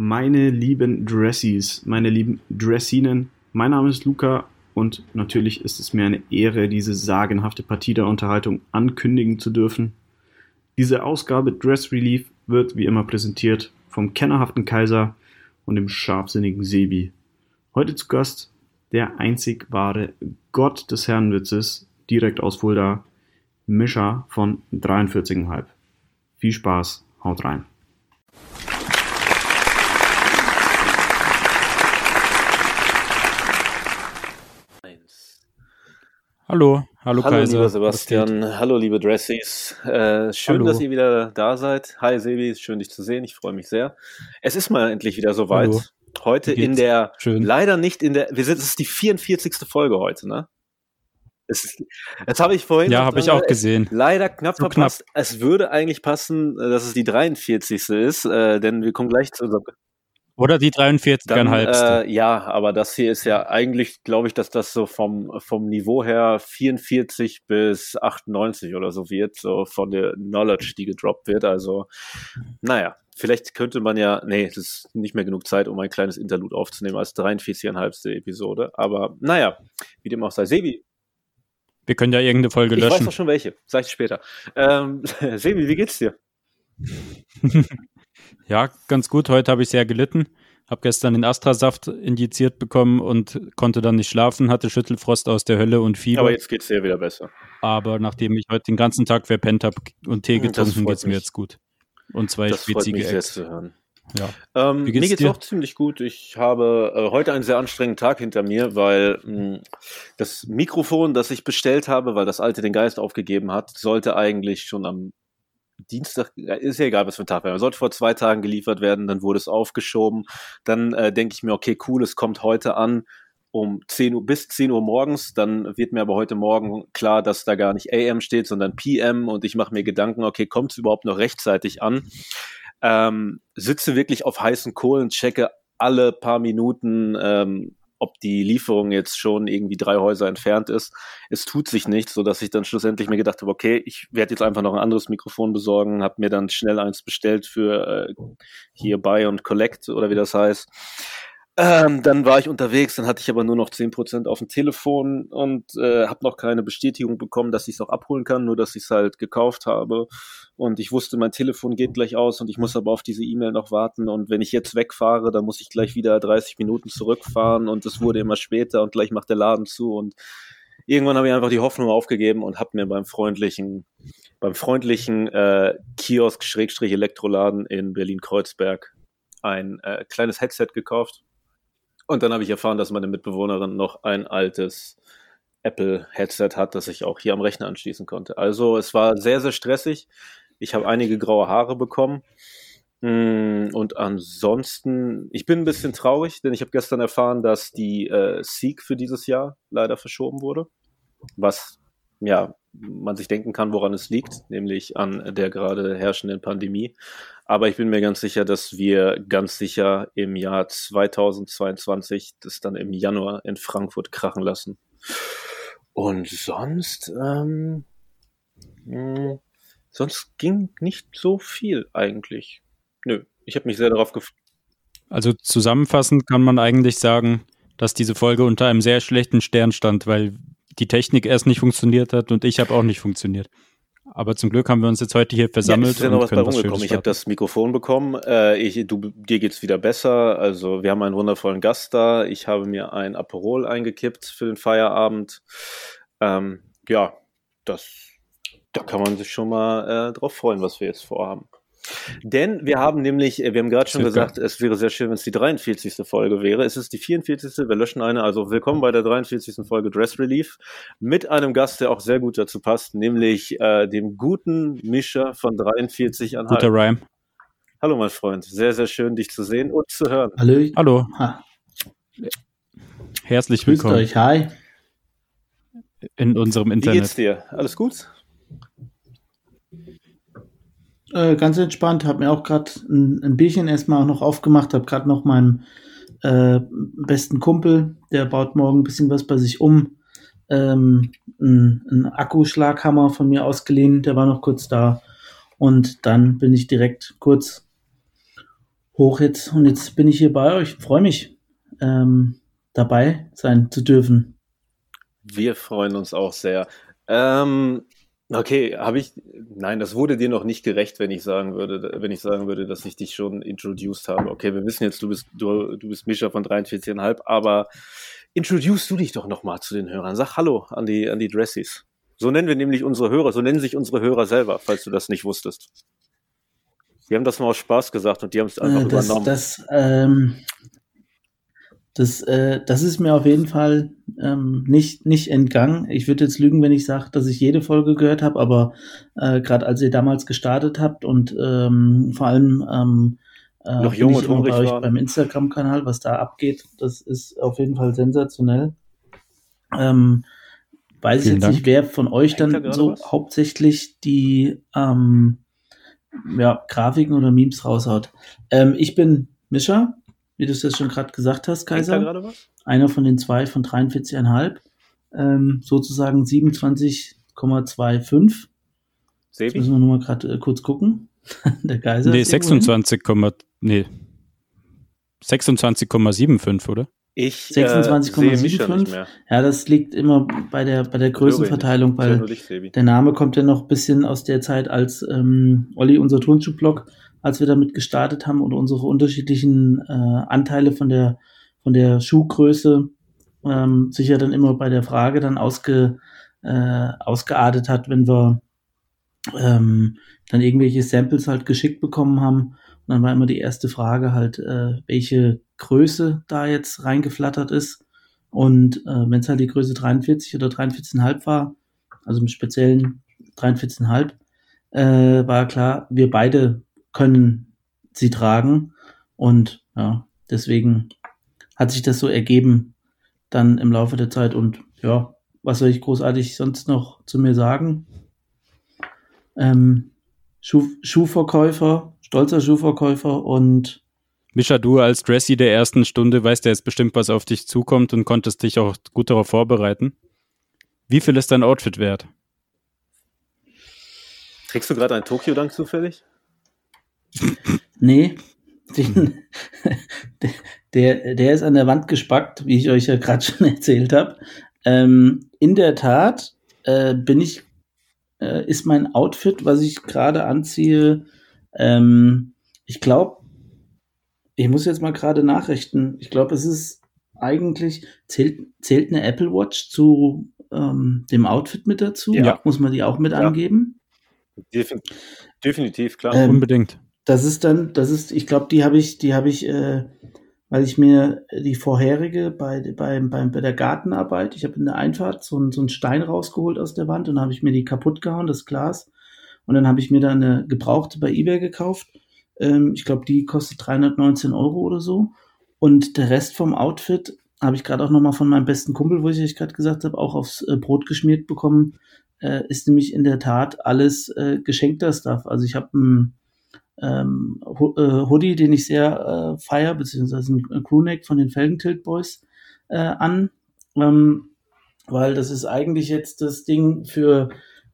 Meine lieben Dressies, meine lieben Dressinen, mein Name ist Luca und natürlich ist es mir eine Ehre, diese sagenhafte Partie der Unterhaltung ankündigen zu dürfen. Diese Ausgabe Dress Relief wird wie immer präsentiert vom kennerhaften Kaiser und dem scharfsinnigen Sebi. Heute zu Gast der einzig wahre Gott des Herrenwitzes, direkt aus Fulda, Mischa von 43,5. Viel Spaß, haut rein. Hallo, hallo, hallo Kaiser. lieber Sebastian, hallo liebe Dressies. Äh, schön, hallo. dass ihr wieder da seid. Hi Sebi, schön dich zu sehen. Ich freue mich sehr. Es ist mal endlich wieder soweit. Hallo. Heute in der, schön. leider nicht in der, wir sind, es ist die 44. Folge heute, ne? Ist, jetzt habe ich vorhin. Ja, habe ich auch gesehen. Leider knapp so verpasst. Knapp. Es würde eigentlich passen, äh, dass es die 43. ist, äh, denn wir kommen gleich zu unserem oder die 43,5. Äh, ja, aber das hier ist ja eigentlich, glaube ich, dass das so vom, vom Niveau her 44 bis 98 oder so wird, so von der Knowledge, die gedroppt wird. Also, naja, vielleicht könnte man ja, nee, das ist nicht mehr genug Zeit, um ein kleines Interlude aufzunehmen als 43,5. Episode. Aber naja, wie dem auch sei. Sebi. Wir können ja irgendeine Folge löschen. Ich weiß doch schon welche, sag ich später. Ähm, Sebi, wie geht's dir? Ja, ganz gut. Heute habe ich sehr gelitten. Habe gestern den Astrasaft injiziert bekommen und konnte dann nicht schlafen, hatte Schüttelfrost aus der Hölle und Fieber. Aber jetzt geht es dir wieder besser. Aber nachdem ich heute den ganzen Tag verpennt habe und Tee hm, getrunken, geht es mir jetzt gut. Und zwei das schwitzige freut mich Ex. Sehr zu hören. Ja. Ähm, Wie geht's mir geht's dir? auch ziemlich gut. Ich habe äh, heute einen sehr anstrengenden Tag hinter mir, weil mh, hm, das Mikrofon, das ich bestellt habe, weil das alte den Geist aufgegeben hat, sollte eigentlich schon am Dienstag, ist ja egal, was für ein Tag war. Sollte vor zwei Tagen geliefert werden, dann wurde es aufgeschoben. Dann äh, denke ich mir, okay, cool, es kommt heute an um 10 Uhr bis 10 Uhr morgens. Dann wird mir aber heute Morgen klar, dass da gar nicht AM steht, sondern PM und ich mache mir Gedanken, okay, kommt es überhaupt noch rechtzeitig an? Ähm, sitze wirklich auf heißen Kohlen, checke alle paar Minuten, ähm, ob die Lieferung jetzt schon irgendwie drei Häuser entfernt ist. Es tut sich nichts, so dass ich dann schlussendlich mir gedacht habe, okay, ich werde jetzt einfach noch ein anderes Mikrofon besorgen, habe mir dann schnell eins bestellt für äh, hier Buy und Collect oder wie das heißt. Ähm, dann war ich unterwegs, dann hatte ich aber nur noch zehn Prozent auf dem Telefon und äh, habe noch keine Bestätigung bekommen, dass ich es auch abholen kann, nur dass ich es halt gekauft habe. Und ich wusste, mein Telefon geht gleich aus und ich muss aber auf diese E-Mail noch warten. Und wenn ich jetzt wegfahre, dann muss ich gleich wieder 30 Minuten zurückfahren und es wurde immer später und gleich macht der Laden zu. Und irgendwann habe ich einfach die Hoffnung aufgegeben und habe mir beim freundlichen, beim freundlichen äh, Kiosk-Elektroladen in Berlin-Kreuzberg ein äh, kleines Headset gekauft und dann habe ich erfahren, dass meine Mitbewohnerin noch ein altes Apple-Headset hat, das ich auch hier am Rechner anschließen konnte. Also es war sehr, sehr stressig. Ich habe einige graue Haare bekommen. Mm, und ansonsten, ich bin ein bisschen traurig, denn ich habe gestern erfahren, dass die äh, Seek für dieses Jahr leider verschoben wurde. Was ja man sich denken kann, woran es liegt, nämlich an der gerade herrschenden Pandemie. Aber ich bin mir ganz sicher, dass wir ganz sicher im Jahr 2022 das dann im Januar in Frankfurt krachen lassen. Und sonst, ähm, mh, hm, sonst ging nicht so viel eigentlich. Nö, ich habe mich sehr darauf gefreut. Also zusammenfassend kann man eigentlich sagen, dass diese Folge unter einem sehr schlechten Stern stand, weil die Technik erst nicht funktioniert hat und ich habe auch nicht funktioniert. Aber zum Glück haben wir uns jetzt heute hier versammelt. Ja, ist ja noch was bei rumgekommen. Ich habe das Mikrofon bekommen. Äh, ich, du, dir geht's wieder besser. Also wir haben einen wundervollen Gast da. Ich habe mir ein Aperol eingekippt für den Feierabend. Ähm, ja, das, da kann man sich schon mal äh, drauf freuen, was wir jetzt vorhaben. Denn wir haben nämlich, äh, wir haben gerade schon Circa. gesagt, es wäre sehr schön, wenn es die 43. Folge wäre. Es ist die 44. Wir löschen eine. Also willkommen bei der 43. Folge Dress Relief mit einem Gast, der auch sehr gut dazu passt, nämlich äh, dem guten Mischer von 43 an Guter Rhyme. Hallo, mein Freund. Sehr, sehr schön, dich zu sehen und zu hören. Hallo. Hallo. Ha. Herzlich willkommen. Grüßt euch, hi. In unserem Internet. Wie geht's dir? Alles gut? Äh, ganz entspannt, habe mir auch gerade ein, ein, Bierchen erstmal auch noch aufgemacht, habe gerade noch meinem äh, besten Kumpel, der baut morgen ein bisschen was bei sich um, ähm, einen Akkuschlaghammer von mir ausgeliehen, der war noch kurz da. Und dann bin ich direkt kurz hoch jetzt. Und jetzt bin ich hier bei euch. Freue mich, ähm, dabei sein zu dürfen. Wir freuen uns auch sehr. Ähm, okay, habe ich. Nein, das wurde dir noch nicht gerecht, wenn ich sagen würde, wenn ich sagen würde, dass ich dich schon introduced habe. Okay, wir wissen jetzt, du bist du, du bist Mischa von 43,5, aber introduce du dich doch nochmal zu den Hörern. Sag Hallo an die an die Dressies. So nennen wir nämlich unsere Hörer, so nennen sich unsere Hörer selber, falls du das nicht wusstest. Die haben das mal aus Spaß gesagt und die haben es einfach äh, das, übernommen. Das, ähm, das, äh, das ist mir auf jeden Fall ähm, nicht, nicht entgangen. Ich würde jetzt lügen, wenn ich sage, dass ich jede Folge gehört habe, aber äh, gerade als ihr damals gestartet habt und ähm, vor allem ähm, äh, noch jung und hungrig bei euch beim Instagram-Kanal, was da abgeht, das ist auf jeden Fall sensationell. Ähm, weiß ich jetzt Dank. nicht, wer von euch Hängt dann so was? hauptsächlich die ähm, ja, Grafiken oder Memes raushaut. Ähm, ich bin Mischa, wie du es jetzt schon gerade gesagt hast, Kaiser. Einer von den zwei von 43,5. Ähm, sozusagen 27,25. Sebi? müssen wir nur mal gerade äh, kurz gucken. Der Kaiser. Nee, 26, nee. 26,75, oder? Ich 26,75. Äh, ja, das liegt immer bei der, bei der Größenverteilung, weil der Name kommt ja noch ein bisschen aus der Zeit, als ähm, Olli, unser Turnschuhblog, als wir damit gestartet haben und unsere unterschiedlichen äh, Anteile von der, von der Schuhgröße ähm, sich ja dann immer bei der Frage dann ausge, äh, ausgeartet hat, wenn wir ähm, dann irgendwelche Samples halt geschickt bekommen haben. Und dann war immer die erste Frage halt, äh, welche Größe da jetzt reingeflattert ist. Und äh, wenn es halt die Größe 43 oder 43,5 war, also im speziellen 43,5, äh, war klar, wir beide können sie tragen. Und ja, deswegen hat sich das so ergeben dann im Laufe der Zeit. Und ja, was soll ich großartig sonst noch zu mir sagen? Ähm, Schuh Schuhverkäufer, stolzer Schuhverkäufer und Mischa, du als Dressy der ersten Stunde weißt ja jetzt bestimmt, was auf dich zukommt und konntest dich auch gut darauf vorbereiten. Wie viel ist dein Outfit wert? Trägst du gerade einen Tokio-Dank zufällig? Nee, den, der, der ist an der Wand gespackt, wie ich euch ja gerade schon erzählt habe. Ähm, in der Tat äh, bin ich, äh, ist mein Outfit, was ich gerade anziehe, ähm, ich glaube, ich muss jetzt mal gerade nachrichten. Ich glaube, es ist eigentlich, zählt, zählt eine Apple Watch zu ähm, dem Outfit mit dazu? Ja. Muss man die auch mit ja. angeben? Definitiv, klar. Ähm, Unbedingt. Das ist dann, das ist, ich glaube, die habe ich, die habe ich, äh, weil ich mir die vorherige bei, bei, bei, bei der Gartenarbeit, ich habe in der Einfahrt so, ein, so einen Stein rausgeholt aus der Wand und habe ich mir die kaputt gehauen, das Glas. Und dann habe ich mir da eine gebrauchte bei eBay gekauft ähm, ich glaube, die kostet 319 Euro oder so. Und der Rest vom Outfit habe ich gerade auch nochmal von meinem besten Kumpel, wo ich euch gerade gesagt habe, auch aufs äh, Brot geschmiert bekommen. Äh, ist nämlich in der Tat alles äh, geschenkter Stuff. Also ich habe einen ähm, äh, Hoodie, den ich sehr äh, feier, beziehungsweise ein Crewneck von den Felgentilt Boys äh, an. Ähm, weil das ist eigentlich jetzt das Ding für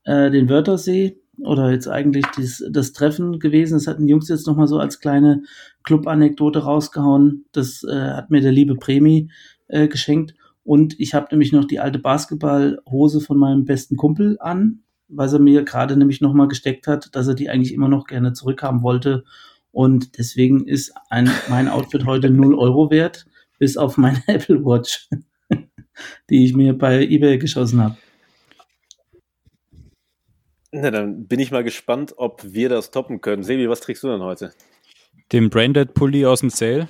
äh, den Wörthersee oder jetzt eigentlich dies, das Treffen gewesen. Das hatten die Jungs jetzt nochmal so als kleine Club-Anekdote rausgehauen. Das äh, hat mir der liebe Premi äh, geschenkt. Und ich habe nämlich noch die alte Basketballhose von meinem besten Kumpel an, weil er mir gerade nämlich nochmal gesteckt hat, dass er die eigentlich immer noch gerne zurückhaben wollte. Und deswegen ist ein, mein Outfit heute 0 Euro wert, bis auf meine Apple Watch, die ich mir bei eBay geschossen habe. Na, dann bin ich mal gespannt, ob wir das toppen können. Sebi, was trägst du denn heute? Den Branded Pulli aus dem Sale.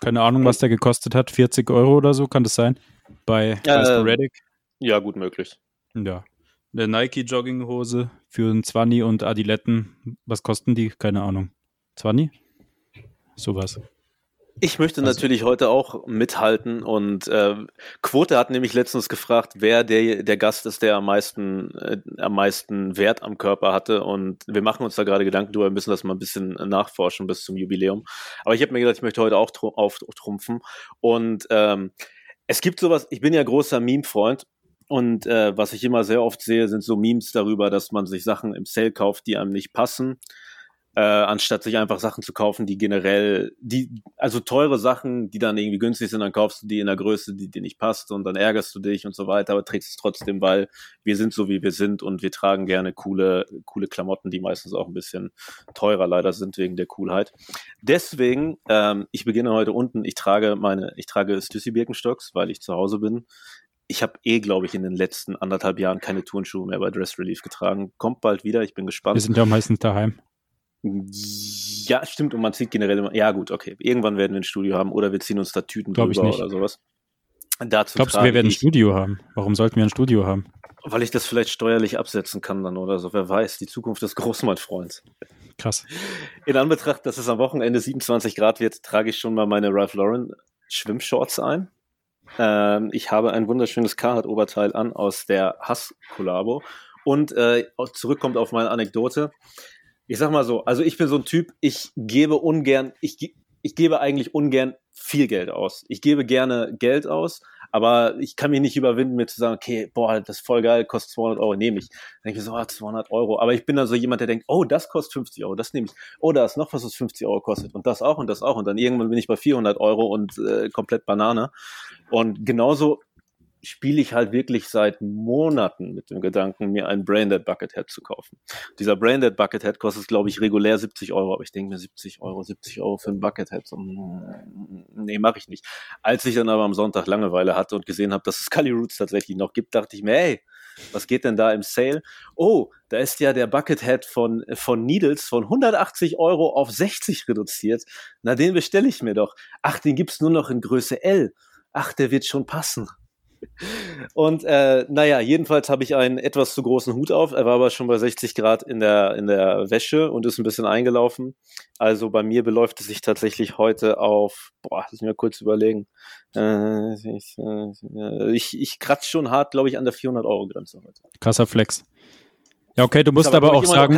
Keine Ahnung, was der gekostet hat. 40 Euro oder so, kann das sein? Bei ja, Sporadic. Äh, ja, gut möglich. Ja. Eine Nike Jogginghose für ein 20 und Adiletten. Was kosten die? Keine Ahnung. 20? Sowas. Ich möchte also, natürlich heute auch mithalten und äh, Quote hat nämlich letztens gefragt, wer der, der Gast ist, der am meisten, äh, am meisten Wert am Körper hatte und wir machen uns da gerade Gedanken drüber, müssen das mal ein bisschen nachforschen bis zum Jubiläum. Aber ich habe mir gedacht, ich möchte heute auch auftrumpfen und ähm, es gibt sowas, ich bin ja großer Meme-Freund und äh, was ich immer sehr oft sehe, sind so Memes darüber, dass man sich Sachen im Sale kauft, die einem nicht passen äh, anstatt sich einfach Sachen zu kaufen, die generell, die, also teure Sachen, die dann irgendwie günstig sind, dann kaufst du die in der Größe, die dir nicht passt und dann ärgerst du dich und so weiter, aber trägst es trotzdem, weil wir sind so, wie wir sind und wir tragen gerne coole, coole Klamotten, die meistens auch ein bisschen teurer leider sind wegen der Coolheit. Deswegen, ähm, ich beginne heute unten, ich trage meine, ich trage Stüssi Birkenstocks, weil ich zu Hause bin ich habe eh, glaube ich, in den letzten anderthalb Jahren keine Turnschuhe mehr bei Dress Relief getragen. Kommt bald wieder, ich bin gespannt. Wir sind ja meistens daheim. Ja, stimmt. Und man zieht generell immer. Ja, gut, okay. Irgendwann werden wir ein Studio haben oder wir ziehen uns da Tüten Glaub drüber oder sowas. Dazu Glaubst du, wir werden ein Studio haben? Warum sollten wir ein Studio haben? Weil ich das vielleicht steuerlich absetzen kann dann oder so. Wer weiß, die Zukunft des Großmann-Freunds. Krass. In Anbetracht, dass es am Wochenende 27 Grad wird, trage ich schon mal meine Ralph Lauren Schwimmshorts ein. Ähm, ich habe ein wunderschönes Carhartt-Oberteil an aus der Hass-Kollabo. Und äh, zurückkommt auf meine Anekdote ich sag mal so, also ich bin so ein Typ, ich gebe ungern, ich, ich gebe eigentlich ungern viel Geld aus. Ich gebe gerne Geld aus, aber ich kann mich nicht überwinden, mir zu sagen, okay, boah, das ist voll geil, kostet 200 Euro, nehme ich. Dann denke ich so, ah, 200 Euro. Aber ich bin dann so jemand, der denkt, oh, das kostet 50 Euro, das nehme ich. Oh, da ist noch was, was 50 Euro kostet und das auch und das auch. Und dann irgendwann bin ich bei 400 Euro und äh, komplett Banane. Und genauso spiele ich halt wirklich seit Monaten mit dem Gedanken, mir ein Braindead Buckethead zu kaufen. Dieser Braindead Buckethead kostet, glaube ich, regulär 70 Euro, aber ich denke mir 70 Euro, 70 Euro für ein Buckethead. So, mm, nee, mache ich nicht. Als ich dann aber am Sonntag Langeweile hatte und gesehen habe, dass es Scully Roots tatsächlich noch gibt, dachte ich mir, hey, was geht denn da im Sale? Oh, da ist ja der Buckethead von, von Needles von 180 Euro auf 60 reduziert. Na, den bestelle ich mir doch. Ach, den gibt's nur noch in Größe L. Ach, der wird schon passen. Und äh, naja, jedenfalls habe ich einen etwas zu großen Hut auf. Er war aber schon bei 60 Grad in der, in der Wäsche und ist ein bisschen eingelaufen. Also bei mir beläuft es sich tatsächlich heute auf, boah, lass mich mal kurz überlegen. Äh, ich, äh, ich, ich kratze schon hart, glaube ich, an der 400-Euro-Grenze heute. Krasser Flex. Ja, okay, du musst aber, aber auch sagen.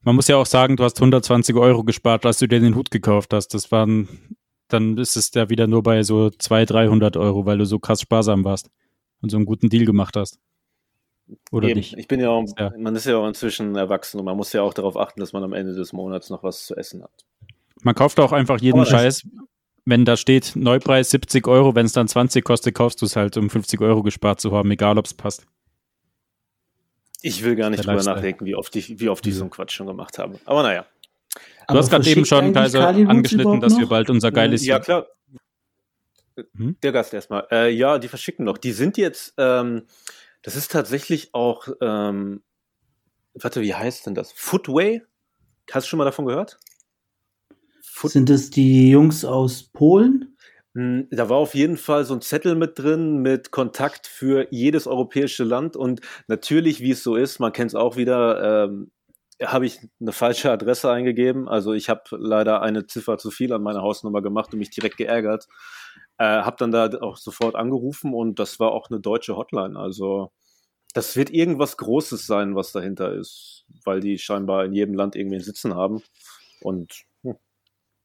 Man muss ja auch sagen, du hast 120 Euro gespart, als du dir den Hut gekauft hast. Das waren dann ist es ja wieder nur bei so 200, 300 Euro, weil du so krass sparsam warst und so einen guten Deal gemacht hast. Oder Eben. nicht? Ich bin ja auch, ja. man ist ja auch inzwischen erwachsen und man muss ja auch darauf achten, dass man am Ende des Monats noch was zu essen hat. Man kauft auch einfach jeden Aber Scheiß. Wenn da steht Neupreis 70 Euro, wenn es dann 20 kostet, kaufst du es halt, um 50 Euro gespart zu haben, egal ob es passt. Ich will gar nicht drüber nachdenken, wie oft ich, wie oft ich so einen Quatsch schon gemacht habe. Aber naja. Du hast gerade eben schon, Kaiser, angeschnitten, dass wir bald unser geiles. Ja, klar. Hm? Der Gast erstmal. Äh, ja, die verschicken noch. Die sind jetzt, ähm, das ist tatsächlich auch, ähm, warte, wie heißt denn das? Footway? Hast du schon mal davon gehört? Foot sind das die Jungs aus Polen? Hm, da war auf jeden Fall so ein Zettel mit drin mit Kontakt für jedes europäische Land und natürlich, wie es so ist, man kennt es auch wieder, ähm, habe ich eine falsche Adresse eingegeben. Also ich habe leider eine Ziffer zu viel an meiner Hausnummer gemacht und mich direkt geärgert. Äh, habe dann da auch sofort angerufen und das war auch eine deutsche Hotline. Also das wird irgendwas Großes sein, was dahinter ist, weil die scheinbar in jedem Land irgendwie einen Sitzen haben. Und hm,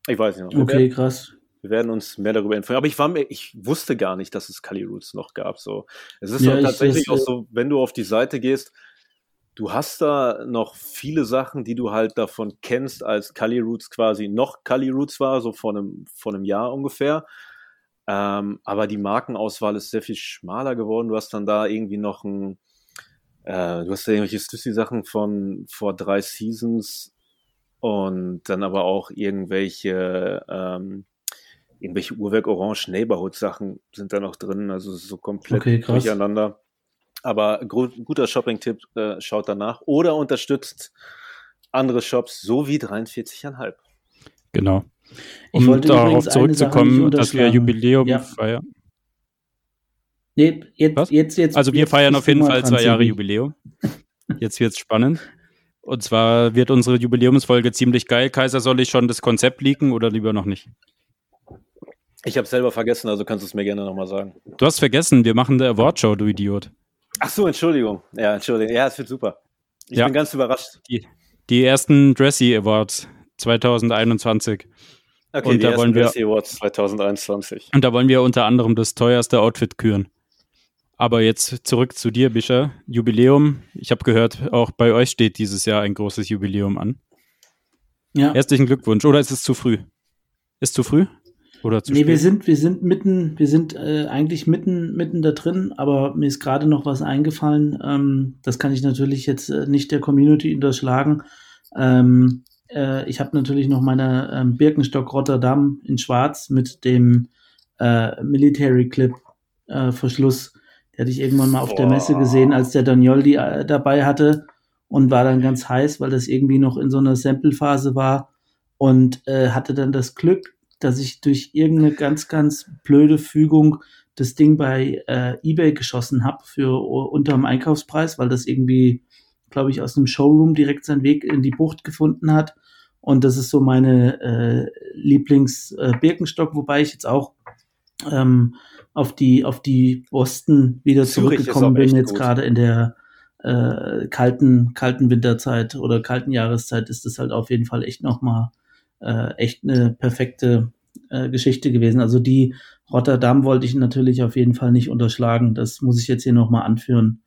ich weiß nicht. Okay, werden, krass. Wir werden uns mehr darüber informieren. Aber ich war mir, ich wusste gar nicht, dass es Kali Roots noch gab. So, es ist ja, tatsächlich auch so, wenn du auf die Seite gehst, Du hast da noch viele Sachen, die du halt davon kennst, als Kali Roots quasi noch Kali Roots war, so vor einem, vor einem Jahr ungefähr. Ähm, aber die Markenauswahl ist sehr viel schmaler geworden. Du hast dann da irgendwie noch ein, äh, du hast da irgendwelche Stussy-Sachen von vor drei Seasons und dann aber auch irgendwelche, ähm, irgendwelche Uhrwerk Orange Neighborhood Sachen sind da noch drin, also so komplett okay, durcheinander. Aber guter Shopping-Tipp, äh, schaut danach oder unterstützt andere Shops so wie 43,5. Genau. Um darauf zurückzukommen, dass wir Jubiläum ja. feiern. Nee, jetzt, jetzt, jetzt, also wir jetzt feiern auf jeden Fall zwei Jahre Jubiläum. Jetzt wird es spannend. Und zwar wird unsere Jubiläumsfolge ziemlich geil. Kaiser, soll ich schon das Konzept leaken oder lieber noch nicht? Ich habe selber vergessen, also kannst du es mir gerne nochmal sagen. Du hast vergessen, wir machen eine Awardshow, du Idiot. Ach so, Entschuldigung. Ja, Entschuldigung. Ja, es wird super. Ich ja. bin ganz überrascht. Die, die ersten Dressy Awards 2021. Okay, und die da wollen wir, Dressy Awards 2021. Und da wollen wir unter anderem das teuerste Outfit küren. Aber jetzt zurück zu dir, Bischer. Jubiläum. Ich habe gehört, auch bei euch steht dieses Jahr ein großes Jubiläum an. Ja. Herzlichen Glückwunsch. Oder ist es zu früh? Ist zu früh? Oder zu nee, spät? wir sind, wir sind mitten, wir sind äh, eigentlich mitten, mitten da drin, aber mir ist gerade noch was eingefallen. Ähm, das kann ich natürlich jetzt äh, nicht der Community unterschlagen. Ähm, äh, ich habe natürlich noch meine ähm, Birkenstock Rotterdam in Schwarz mit dem äh, Military Clip äh, Verschluss. Die hatte ich irgendwann mal auf Boah. der Messe gesehen, als der Daniol die äh, dabei hatte und war dann ganz heiß, weil das irgendwie noch in so einer Sample-Phase war und äh, hatte dann das Glück, dass ich durch irgendeine ganz, ganz blöde Fügung das Ding bei äh, eBay geschossen habe für unter dem Einkaufspreis, weil das irgendwie, glaube ich, aus einem Showroom direkt seinen Weg in die Bucht gefunden hat. Und das ist so meine äh, Lieblings-Birkenstock, äh, wobei ich jetzt auch ähm, auf die auf die Boston wieder Zürich zurückgekommen bin, jetzt gerade in der äh, kalten kalten Winterzeit oder kalten Jahreszeit ist das halt auf jeden Fall echt nochmal äh, echt eine perfekte äh, Geschichte gewesen. Also die Rotterdam wollte ich natürlich auf jeden Fall nicht unterschlagen. Das muss ich jetzt hier nochmal anführen.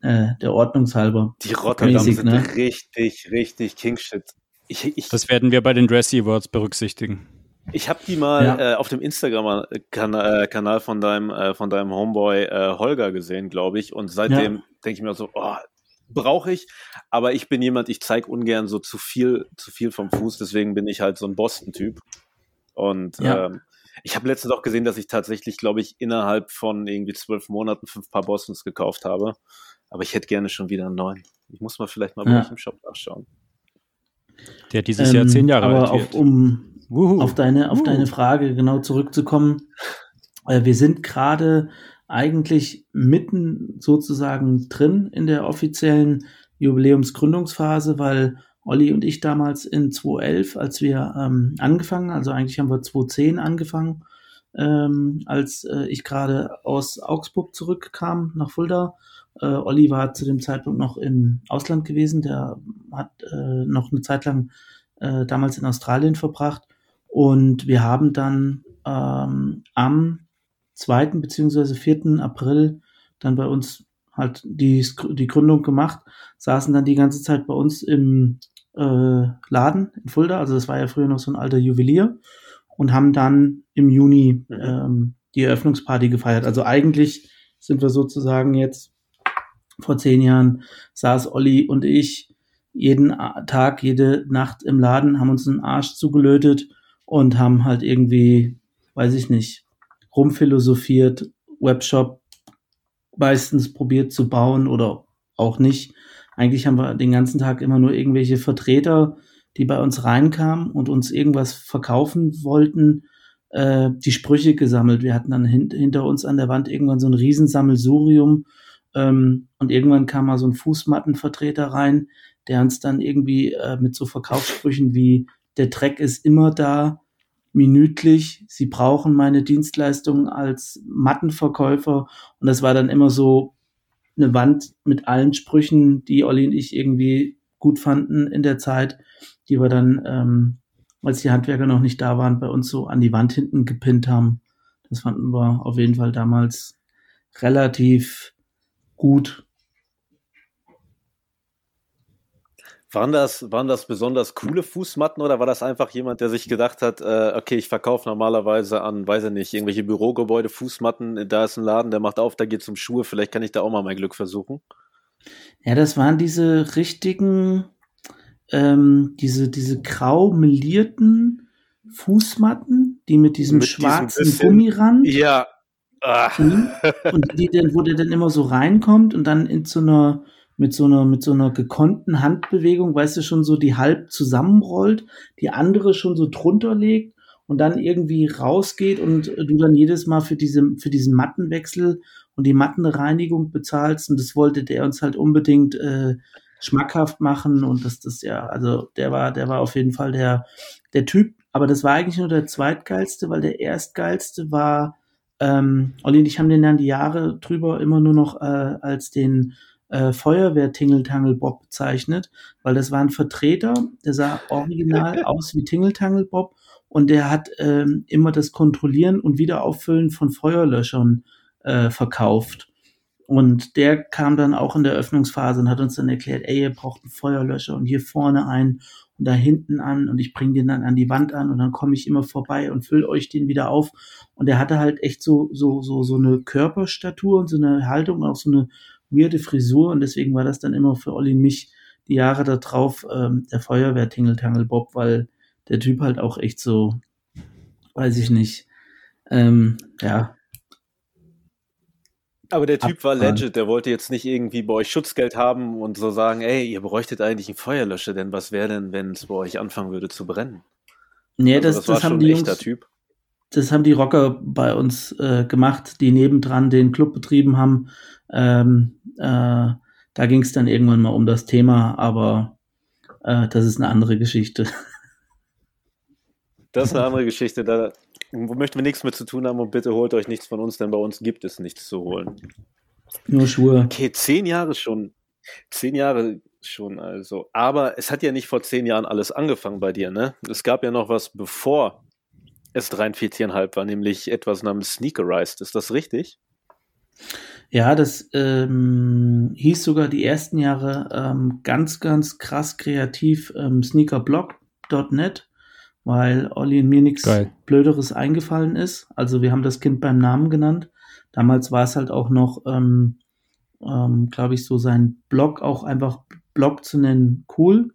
Äh, der Ordnungshalber. Die Rotterdam Mäßig, sind ne? richtig, richtig Kingshit. Ich, ich, das werden wir bei den Dressy Awards berücksichtigen. Ich habe die mal ja. äh, auf dem Instagram-Kanal äh, von deinem, äh, von deinem Homeboy äh, Holger gesehen, glaube ich. Und seitdem ja. denke ich mir so, oh, brauche ich. Aber ich bin jemand, ich zeige ungern so zu viel, zu viel vom Fuß. Deswegen bin ich halt so ein Boston-Typ. Und ja. ähm, ich habe letztens auch gesehen, dass ich tatsächlich, glaube ich, innerhalb von irgendwie zwölf Monaten fünf Paar Bostons gekauft habe. Aber ich hätte gerne schon wieder einen neuen. Ich muss mal vielleicht mal ja. im Shop nachschauen. Der dieses ähm, Jahr zehn Jahre aber alt auf, wird. Um auf deine, auf deine Frage genau zurückzukommen. Äh, wir sind gerade eigentlich mitten sozusagen drin in der offiziellen Jubiläumsgründungsphase, weil Olli und ich damals in 2011, als wir ähm, angefangen, also eigentlich haben wir 2010 angefangen, ähm, als äh, ich gerade aus Augsburg zurückkam nach Fulda. Äh, Olli war zu dem Zeitpunkt noch im Ausland gewesen, der hat äh, noch eine Zeit lang äh, damals in Australien verbracht und wir haben dann ähm, am 2. bzw. 4. April dann bei uns halt die, die Gründung gemacht, saßen dann die ganze Zeit bei uns im äh, Laden in Fulda, also das war ja früher noch so ein alter Juwelier, und haben dann im Juni ähm, die Eröffnungsparty gefeiert. Also eigentlich sind wir sozusagen jetzt vor zehn Jahren saß Olli und ich jeden Tag, jede Nacht im Laden, haben uns einen Arsch zugelötet und haben halt irgendwie, weiß ich nicht, rumphilosophiert, Webshop meistens probiert zu bauen oder auch nicht. Eigentlich haben wir den ganzen Tag immer nur irgendwelche Vertreter, die bei uns reinkamen und uns irgendwas verkaufen wollten, äh, die Sprüche gesammelt. Wir hatten dann hint hinter uns an der Wand irgendwann so ein Riesensammelsurium ähm, und irgendwann kam mal so ein Fußmattenvertreter rein, der uns dann irgendwie äh, mit so Verkaufssprüchen wie der Dreck ist immer da, minütlich. Sie brauchen meine Dienstleistungen als Mattenverkäufer. Und das war dann immer so eine Wand mit allen Sprüchen, die Olli und ich irgendwie gut fanden in der Zeit, die wir dann, ähm, als die Handwerker noch nicht da waren, bei uns so an die Wand hinten gepinnt haben. Das fanden wir auf jeden Fall damals relativ gut Waren das, waren das besonders coole Fußmatten oder war das einfach jemand, der sich gedacht hat, äh, okay, ich verkaufe normalerweise an, weiß ich nicht, irgendwelche Bürogebäude Fußmatten, da ist ein Laden, der macht auf, da geht es um Schuhe, vielleicht kann ich da auch mal mein Glück versuchen? Ja, das waren diese richtigen, ähm, diese, diese grau melierten Fußmatten, die mit diesem mit schwarzen diesem Gummirand. Ja. Ach. Und die, wo der dann immer so reinkommt und dann in so einer mit so einer, mit so einer gekonnten Handbewegung, weißt du, schon so die halb zusammenrollt, die andere schon so drunter legt und dann irgendwie rausgeht und du dann jedes Mal für diese, für diesen Mattenwechsel und die Mattenreinigung bezahlst. Und das wollte der uns halt unbedingt äh, schmackhaft machen und das, das ja, also der war, der war auf jeden Fall der, der Typ, aber das war eigentlich nur der zweitgeilste, weil der erstgeilste war, ähm, Olli und ich haben den dann die Jahre drüber immer nur noch äh, als den äh, Feuerwehr-Tingeltangel Bob bezeichnet, weil das war ein Vertreter, der sah original aus wie Tingeltangel Bob und der hat ähm, immer das Kontrollieren und Wiederauffüllen von Feuerlöschern äh, verkauft. Und der kam dann auch in der Öffnungsphase und hat uns dann erklärt, ey, ihr braucht einen Feuerlöscher und hier vorne einen und da hinten an und ich bringe den dann an die Wand an und dann komme ich immer vorbei und fülle euch den wieder auf. Und er hatte halt echt so, so, so, so eine Körperstatur und so eine Haltung und auch so eine weirde Frisur und deswegen war das dann immer für Olli und mich die Jahre da drauf ähm, der Feuerwehr Tingeltangel Bob, weil der Typ halt auch echt so, weiß ich nicht, ähm, ja, aber der Typ war legit, der wollte jetzt nicht irgendwie bei euch Schutzgeld haben und so sagen, ey, ihr bräuchtet eigentlich einen Feuerlöscher, denn was wäre denn, wenn es bei euch anfangen würde zu brennen? Nee, also das, das, das haben die Jungs, Typ. Das haben die Rocker bei uns äh, gemacht, die nebendran den Club betrieben haben. Ähm, äh, da ging es dann irgendwann mal um das Thema, aber äh, das ist eine andere Geschichte. Das ist eine andere Geschichte. Da, möchten wir nichts mit zu tun haben und bitte holt euch nichts von uns, denn bei uns gibt es nichts zu holen. Nur Schuhe. Okay, zehn Jahre schon. Zehn Jahre schon, also. Aber es hat ja nicht vor zehn Jahren alles angefangen bei dir, ne? Es gab ja noch was bevor es 43,5 war, nämlich etwas namens Sneakerized. Ist das richtig? Ja, das ähm, hieß sogar die ersten Jahre ähm, ganz, ganz krass kreativ ähm, sneakerblog.net weil Olli und mir nichts Blöderes eingefallen ist. Also wir haben das Kind beim Namen genannt. Damals war es halt auch noch, ähm, ähm, glaube ich, so sein Blog auch einfach Blog zu nennen cool.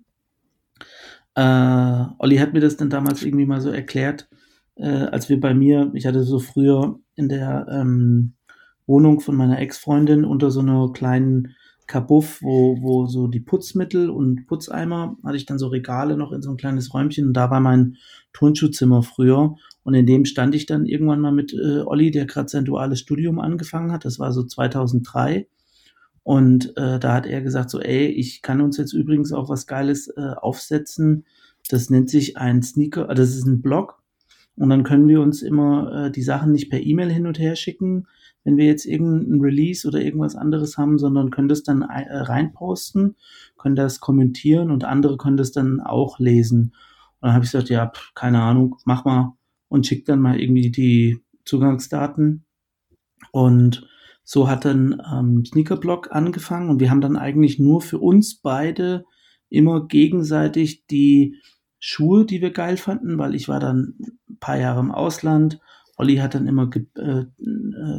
Äh, Olli hat mir das dann damals irgendwie mal so erklärt, äh, als wir bei mir, ich hatte so früher in der ähm, Wohnung von meiner Ex-Freundin unter so einer kleinen Kabuff, wo, wo so die Putzmittel und Putzeimer, hatte ich dann so Regale noch in so ein kleines Räumchen und da war mein Turnschuhzimmer früher. Und in dem stand ich dann irgendwann mal mit äh, Olli, der gerade sein duales Studium angefangen hat, das war so 2003 und äh, da hat er gesagt so, ey, ich kann uns jetzt übrigens auch was Geiles äh, aufsetzen, das nennt sich ein Sneaker, das ist ein Blog und dann können wir uns immer äh, die Sachen nicht per E-Mail hin und her schicken, wenn wir jetzt irgendein Release oder irgendwas anderes haben, sondern können das dann äh, reinposten, können das kommentieren und andere können das dann auch lesen. Und dann habe ich gesagt, ja, pff, keine Ahnung, mach mal und schick dann mal irgendwie die Zugangsdaten. Und so hat dann ähm, Sneakerblock angefangen und wir haben dann eigentlich nur für uns beide immer gegenseitig die Schuhe, die wir geil fanden, weil ich war dann ein paar Jahre im Ausland Olli hat dann immer ge, äh,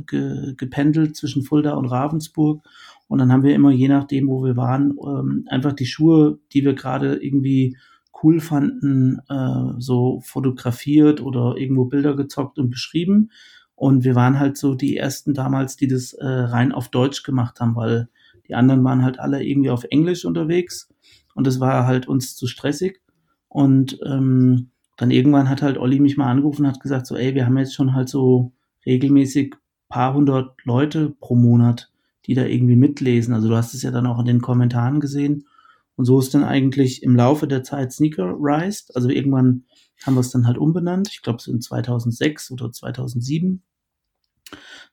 ge, gependelt zwischen Fulda und Ravensburg. Und dann haben wir immer, je nachdem, wo wir waren, ähm, einfach die Schuhe, die wir gerade irgendwie cool fanden, äh, so fotografiert oder irgendwo Bilder gezockt und beschrieben. Und wir waren halt so die ersten damals, die das äh, rein auf Deutsch gemacht haben, weil die anderen waren halt alle irgendwie auf Englisch unterwegs. Und das war halt uns zu stressig. Und ähm, dann irgendwann hat halt Olli mich mal angerufen und hat gesagt, so, ey, wir haben jetzt schon halt so regelmäßig paar hundert Leute pro Monat, die da irgendwie mitlesen. Also du hast es ja dann auch in den Kommentaren gesehen. Und so ist dann eigentlich im Laufe der Zeit Sneaker Rise. Also irgendwann haben wir es dann halt umbenannt. Ich glaube, so in 2006 oder 2007.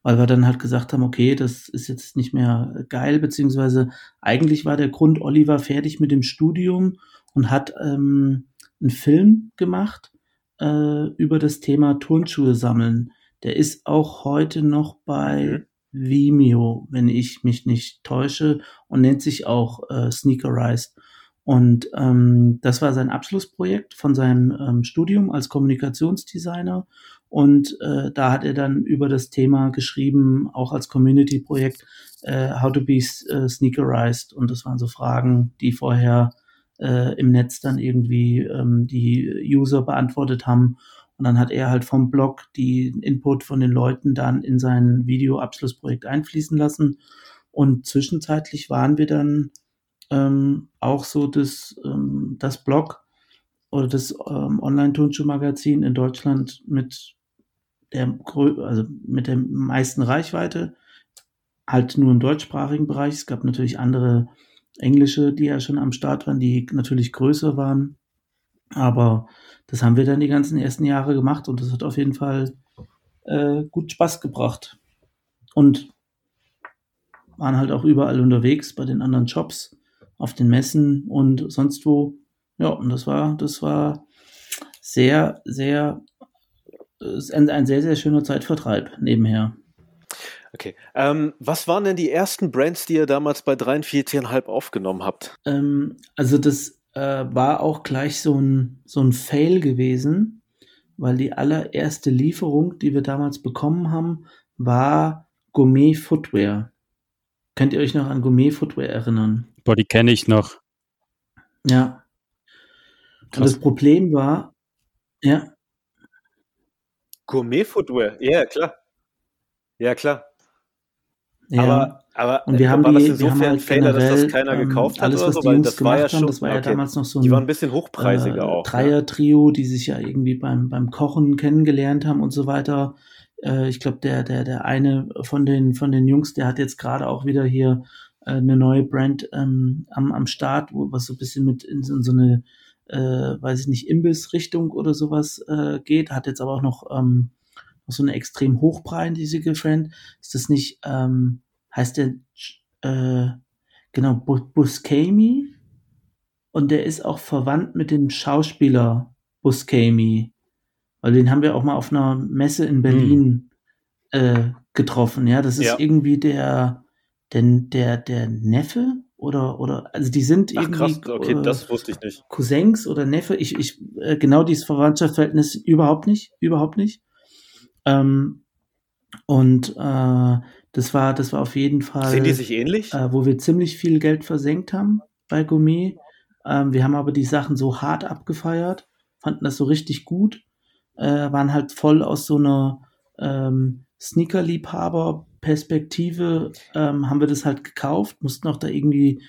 Weil wir dann halt gesagt haben, okay, das ist jetzt nicht mehr geil, beziehungsweise eigentlich war der Grund, Olli war fertig mit dem Studium und hat ähm, einen Film gemacht äh, über das Thema Turnschuhe sammeln. Der ist auch heute noch bei mhm. Vimeo, wenn ich mich nicht täusche, und nennt sich auch äh, Sneakerized. Und ähm, das war sein Abschlussprojekt von seinem ähm, Studium als Kommunikationsdesigner. Und äh, da hat er dann über das Thema geschrieben, auch als Community-Projekt, äh, How to be äh, Sneakerized. Und das waren so Fragen, die vorher äh, im Netz dann irgendwie ähm, die User beantwortet haben. Und dann hat er halt vom Blog die Input von den Leuten dann in sein Videoabschlussprojekt einfließen lassen. Und zwischenzeitlich waren wir dann ähm, auch so das, ähm, das Blog oder das ähm, Online-Turnschuh-Magazin in Deutschland mit der, also mit der meisten Reichweite, halt nur im deutschsprachigen Bereich. Es gab natürlich andere englische, die ja schon am Start waren, die natürlich größer waren. Aber das haben wir dann die ganzen ersten Jahre gemacht und das hat auf jeden Fall äh, gut Spaß gebracht. Und waren halt auch überall unterwegs bei den anderen Shops, auf den Messen und sonst wo. Ja, und das war, das war sehr, sehr, ein, ein sehr, sehr schöner Zeitvertreib nebenher. Okay. Ähm, was waren denn die ersten Brands, die ihr damals bei 43,5 aufgenommen habt? Ähm, also das äh, war auch gleich so ein, so ein Fail gewesen, weil die allererste Lieferung, die wir damals bekommen haben, war Gourmet Footwear. Könnt ihr euch noch an Gourmet Footwear erinnern? Boah, die kenne ich noch. Ja. Krass. Und das Problem war, ja. Gourmet Footwear, ja, klar. Ja, klar. Ja. Aber, aber und wir haben war die, das insofern ein Fehler, dass das keiner ähm, gekauft alles, hat was so? die Jungs das war ja schon, das war ja damals noch so ein, Die waren ein bisschen hochpreisiger äh, auch. ne? Dreier-Trio, die sich ja irgendwie beim, beim Kochen kennengelernt haben und so weiter. Äh, ich glaube, der, der, der eine von den, von den Jungs, der hat jetzt gerade auch wieder hier äh, eine neue Brand ähm, am, am Start, wo, was so ein bisschen mit in so, in so eine, äh, weiß ich nicht, Imbiss-Richtung oder sowas äh, geht, hat jetzt aber auch noch, ähm, noch so eine extrem hochpreisige Brand. Ist das nicht, ähm, heißt der, äh, genau, Buscemi? Und der ist auch verwandt mit dem Schauspieler Buscemi. Weil den haben wir auch mal auf einer Messe in Berlin hm. äh, getroffen. Ja, das ist ja. irgendwie der, der, der, der Neffe oder, oder, also die sind Ach, irgendwie. Krass, okay, äh, das wusste ich nicht. Cousins oder Neffe. Ich, ich, äh, genau dieses Verwandtschaftsverhältnis überhaupt nicht, überhaupt nicht. Ähm, und äh, das war, das war auf jeden Fall. Sehen die sich ähnlich? Äh, wo wir ziemlich viel Geld versenkt haben bei Gourmet. Ähm, wir haben aber die Sachen so hart abgefeiert, fanden das so richtig gut, äh, waren halt voll aus so einer ähm, Sneaker-Liebhaber-Perspektive, ähm, haben wir das halt gekauft, mussten auch da irgendwie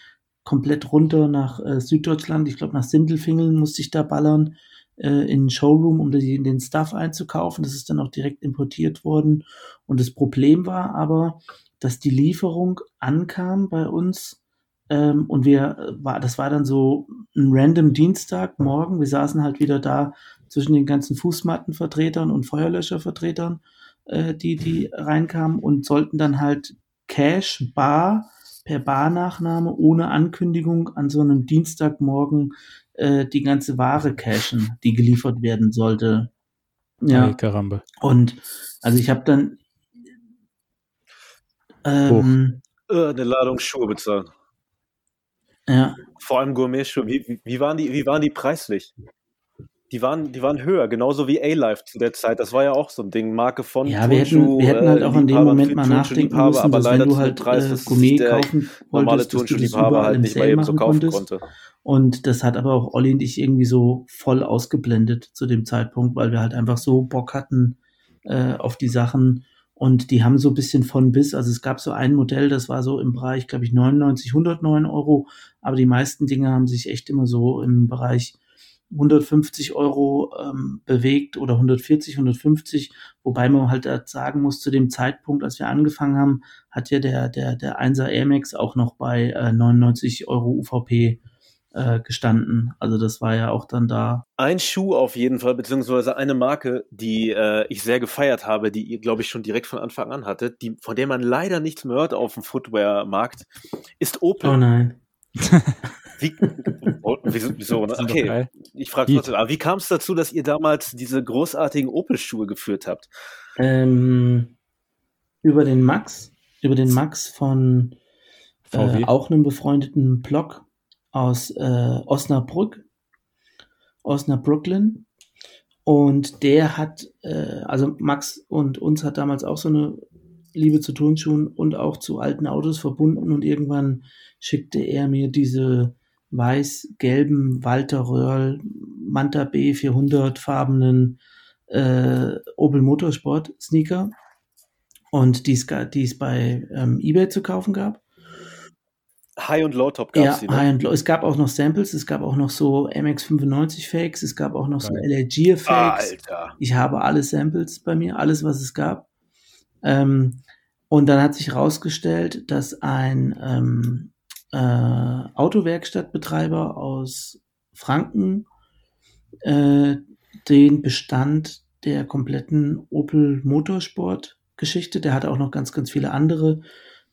komplett runter nach äh, Süddeutschland, ich glaube nach Sindelfingen musste ich da ballern äh, in den Showroom, um die, den Stuff einzukaufen. Das ist dann auch direkt importiert worden. Und das Problem war aber, dass die Lieferung ankam bei uns ähm, und wir äh, war, das war dann so ein random Dienstag morgen. Wir saßen halt wieder da zwischen den ganzen Fußmattenvertretern und Feuerlöschervertretern, äh, die die reinkamen und sollten dann halt Cash bar per Barnachnahme ohne Ankündigung an so einem Dienstagmorgen äh, die ganze Ware cashen, die geliefert werden sollte. Ja. Karambe. Und also ich habe dann ähm, äh, eine Ladung Schuhe bezahlen. Ja. Vor allem Gourmet-Schuhe. Wie, wie, waren die, wie waren die preislich? Die waren, die waren höher, genauso wie A-Life zu der Zeit. Das war ja auch so ein Ding, Marke von Ja, wir hätten, wir hätten halt auch in dem Moment mal nachdenken müssen, aber dass leider wenn du halt Preis, äh, Gourmet kaufen wolltest, dass du das überall halt im nicht mal Sale eben so machen kaufen konntest. konnte. Und das hat aber auch Olli und ich irgendwie so voll ausgeblendet zu dem Zeitpunkt, weil wir halt einfach so Bock hatten äh, auf die Sachen. Und die haben so ein bisschen von bis, also es gab so ein Modell, das war so im Bereich, glaube ich, 99, 109 Euro. Aber die meisten Dinge haben sich echt immer so im Bereich 150 Euro ähm, bewegt oder 140, 150, wobei man halt sagen muss, zu dem Zeitpunkt, als wir angefangen haben, hat ja der, der, der 1er Air Max auch noch bei äh, 99 Euro UVP äh, gestanden. Also das war ja auch dann da. Ein Schuh auf jeden Fall, beziehungsweise eine Marke, die äh, ich sehr gefeiert habe, die ihr, glaube ich, schon direkt von Anfang an hattet, die, von der man leider nichts mehr hört auf dem Footwear-Markt, ist Opel. Oh nein. Wie, wieso, wieso ne? Okay, ich frage trotzdem, aber wie kam es dazu, dass ihr damals diese großartigen Opel-Schuhe geführt habt? Ähm, über den Max, über den Max von äh, auch einem befreundeten Blog aus äh, Osnabrück, Osnabrücklin. Und der hat, äh, also Max und uns hat damals auch so eine Liebe zu Turnschuhen und auch zu alten Autos verbunden und irgendwann schickte er mir diese weiß-gelben Walter Röhrl Manta B400 farbenen äh, Opel Motorsport Sneaker und die es, bei ähm, eBay zu kaufen gab. High und Low Top gab ja, es die, ne? High und Low. Es gab auch noch Samples, es gab auch noch so MX95 Fakes, es gab auch noch so LA Fakes. Alter. Ich habe alle Samples bei mir, alles was es gab. Ähm, und dann hat sich herausgestellt, dass ein ähm, äh, Autowerkstattbetreiber aus Franken äh, den Bestand der kompletten Opel Motorsport Geschichte, der hatte auch noch ganz, ganz viele andere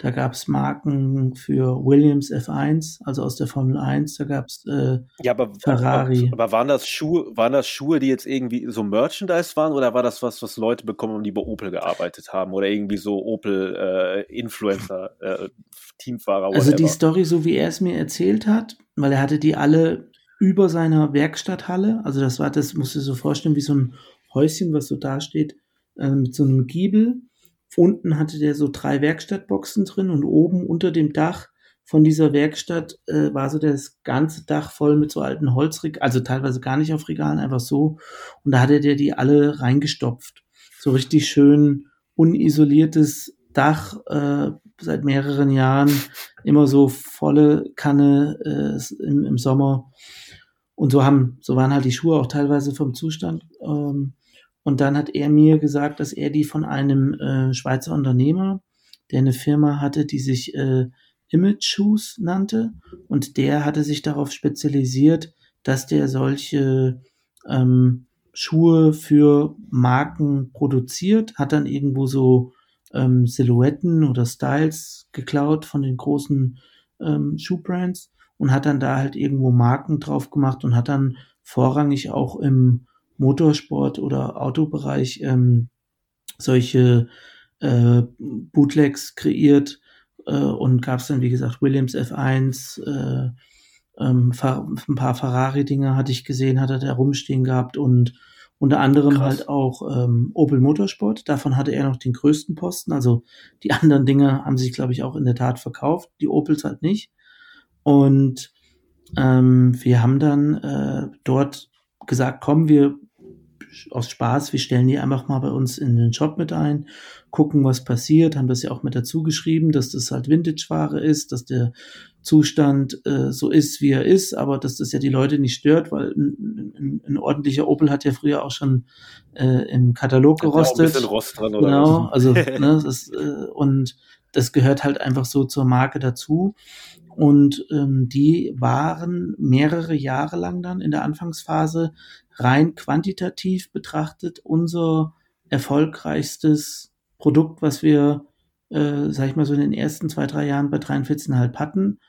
da gab es Marken für Williams F1, also aus der Formel 1. Da gab es äh, ja, aber, Ferrari. Aber, aber, waren das Schuhe, waren das Schuhe, die jetzt irgendwie so Merchandise waren, oder war das was, was Leute bekommen, die bei Opel gearbeitet haben, oder irgendwie so Opel äh, äh, Teamfahrer? Also die Story, so wie er es mir erzählt hat, weil er hatte die alle über seiner Werkstatthalle. Also das war, das musst du dir so vorstellen, wie so ein Häuschen, was so da steht, äh, mit so einem Giebel. Unten hatte der so drei Werkstattboxen drin und oben unter dem Dach von dieser Werkstatt äh, war so das ganze Dach voll mit so alten Holzregalen, also teilweise gar nicht auf Regalen, einfach so. Und da hatte der die alle reingestopft. So richtig schön unisoliertes Dach äh, seit mehreren Jahren, immer so volle Kanne äh, im, im Sommer. Und so haben, so waren halt die Schuhe auch teilweise vom Zustand. Ähm, und dann hat er mir gesagt, dass er die von einem äh, Schweizer Unternehmer, der eine Firma hatte, die sich äh, Image Shoes nannte. Und der hatte sich darauf spezialisiert, dass der solche ähm, Schuhe für Marken produziert, hat dann irgendwo so ähm, Silhouetten oder Styles geklaut von den großen ähm, Schuhbrands und hat dann da halt irgendwo Marken drauf gemacht und hat dann vorrangig auch im Motorsport oder Autobereich ähm, solche äh, Bootlegs kreiert äh, und gab es dann, wie gesagt, Williams F1, äh, ähm, ein paar Ferrari-Dinger hatte ich gesehen, hat er da rumstehen gehabt und unter anderem Krass. halt auch ähm, Opel Motorsport. Davon hatte er noch den größten Posten. Also die anderen Dinge haben sich, glaube ich, auch in der Tat verkauft. Die Opels halt nicht. Und ähm, wir haben dann äh, dort gesagt, komm, wir aus Spaß, wir stellen die einfach mal bei uns in den Shop mit ein, gucken, was passiert, haben das ja auch mit dazu geschrieben, dass das halt Vintage-Ware ist, dass der Zustand äh, so ist, wie er ist, aber dass das ja die Leute nicht stört, weil ein, ein, ein ordentlicher Opel hat ja früher auch schon äh, im Katalog gerostet. Ja Rost dran, oder genau, also ne, das, äh, und das gehört halt einfach so zur Marke dazu. Und ähm, die waren mehrere Jahre lang dann in der Anfangsphase rein quantitativ betrachtet unser erfolgreichstes Produkt, was wir, äh, sag ich mal, so in den ersten zwei, drei Jahren bei 43,5 hatten.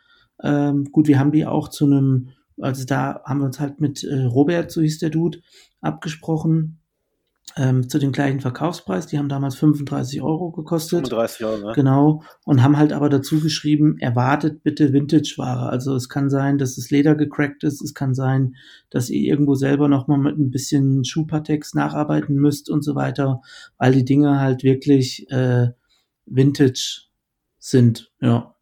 Ähm, gut, wir haben die auch zu einem, also da haben wir uns halt mit äh, Robert, so hieß der Dude, abgesprochen, ähm, zu dem gleichen Verkaufspreis. Die haben damals 35 Euro gekostet. 35 Euro, ne? Genau. Und haben halt aber dazu geschrieben, erwartet bitte Vintage-Ware. Also es kann sein, dass das Leder gecrackt ist. Es kann sein, dass ihr irgendwo selber nochmal mit ein bisschen Schuhpatex nacharbeiten müsst und so weiter, weil die Dinge halt wirklich äh, Vintage sind. Ja.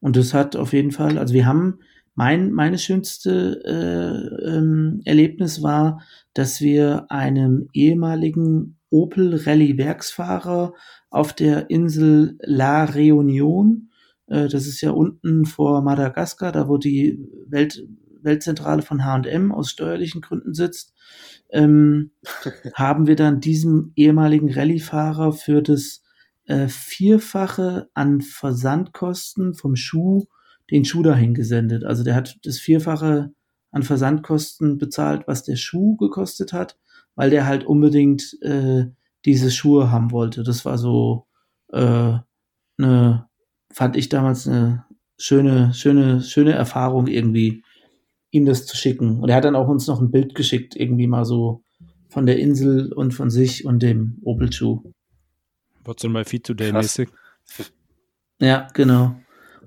Und das hat auf jeden Fall, also wir haben mein, meine schönste äh, ähm, Erlebnis war, dass wir einem ehemaligen Opel Rallye Werksfahrer auf der Insel La Réunion, äh, das ist ja unten vor Madagaskar, da wo die Welt, Weltzentrale von H&M aus steuerlichen Gründen sitzt, ähm, haben wir dann diesem ehemaligen Rallye-Fahrer für das äh, Vierfache an Versandkosten vom Schuh den Schuh dahin gesendet. Also der hat das Vierfache an Versandkosten bezahlt, was der Schuh gekostet hat, weil der halt unbedingt äh, diese Schuhe haben wollte. Das war so äh, eine, fand ich damals eine schöne, schöne, schöne Erfahrung irgendwie, ihm das zu schicken. Und er hat dann auch uns noch ein Bild geschickt, irgendwie mal so von der Insel und von sich und dem Opel-Schuh. What's on my feet today mäßig. Ja, genau.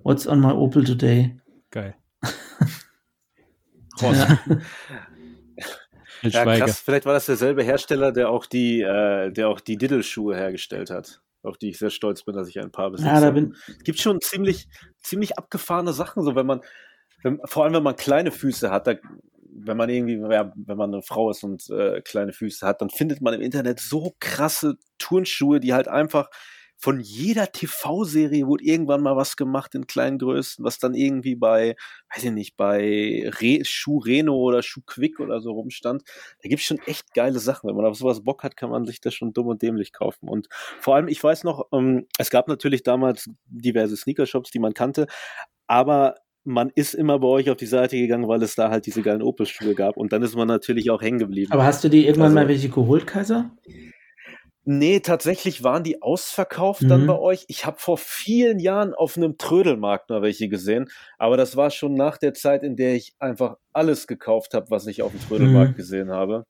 What's on my Opel today? Geil. ja. ja, krass, vielleicht war das derselbe Hersteller, der auch die, äh, der auch die Diddle-Schuhe hergestellt hat. Auf die ich sehr stolz bin, dass ich ein paar besitze. Ja, da bin es gibt schon ziemlich, ziemlich abgefahrene Sachen, so wenn man, wenn, vor allem wenn man kleine Füße hat, da, wenn man irgendwie, ja, wenn man eine Frau ist und äh, kleine Füße hat, dann findet man im Internet so krasse Turnschuhe, die halt einfach von jeder TV-Serie wurde irgendwann mal was gemacht in kleinen Größen, was dann irgendwie bei, weiß ich nicht, bei Re Schuh Reno oder Schuh Quick oder so rumstand. Da gibt's schon echt geile Sachen. Wenn man auf sowas Bock hat, kann man sich das schon dumm und dämlich kaufen. Und vor allem, ich weiß noch, ähm, es gab natürlich damals diverse Sneakershops, die man kannte, aber man ist immer bei euch auf die Seite gegangen, weil es da halt diese geilen Opel-Schuhe gab. Und dann ist man natürlich auch hängen geblieben. Aber hast du die irgendwann also, mal welche geholt, Kaiser? Nee, tatsächlich waren die ausverkauft mhm. dann bei euch. Ich habe vor vielen Jahren auf einem Trödelmarkt mal welche gesehen, aber das war schon nach der Zeit, in der ich einfach alles gekauft habe, was ich auf dem Trödelmarkt mhm. gesehen habe.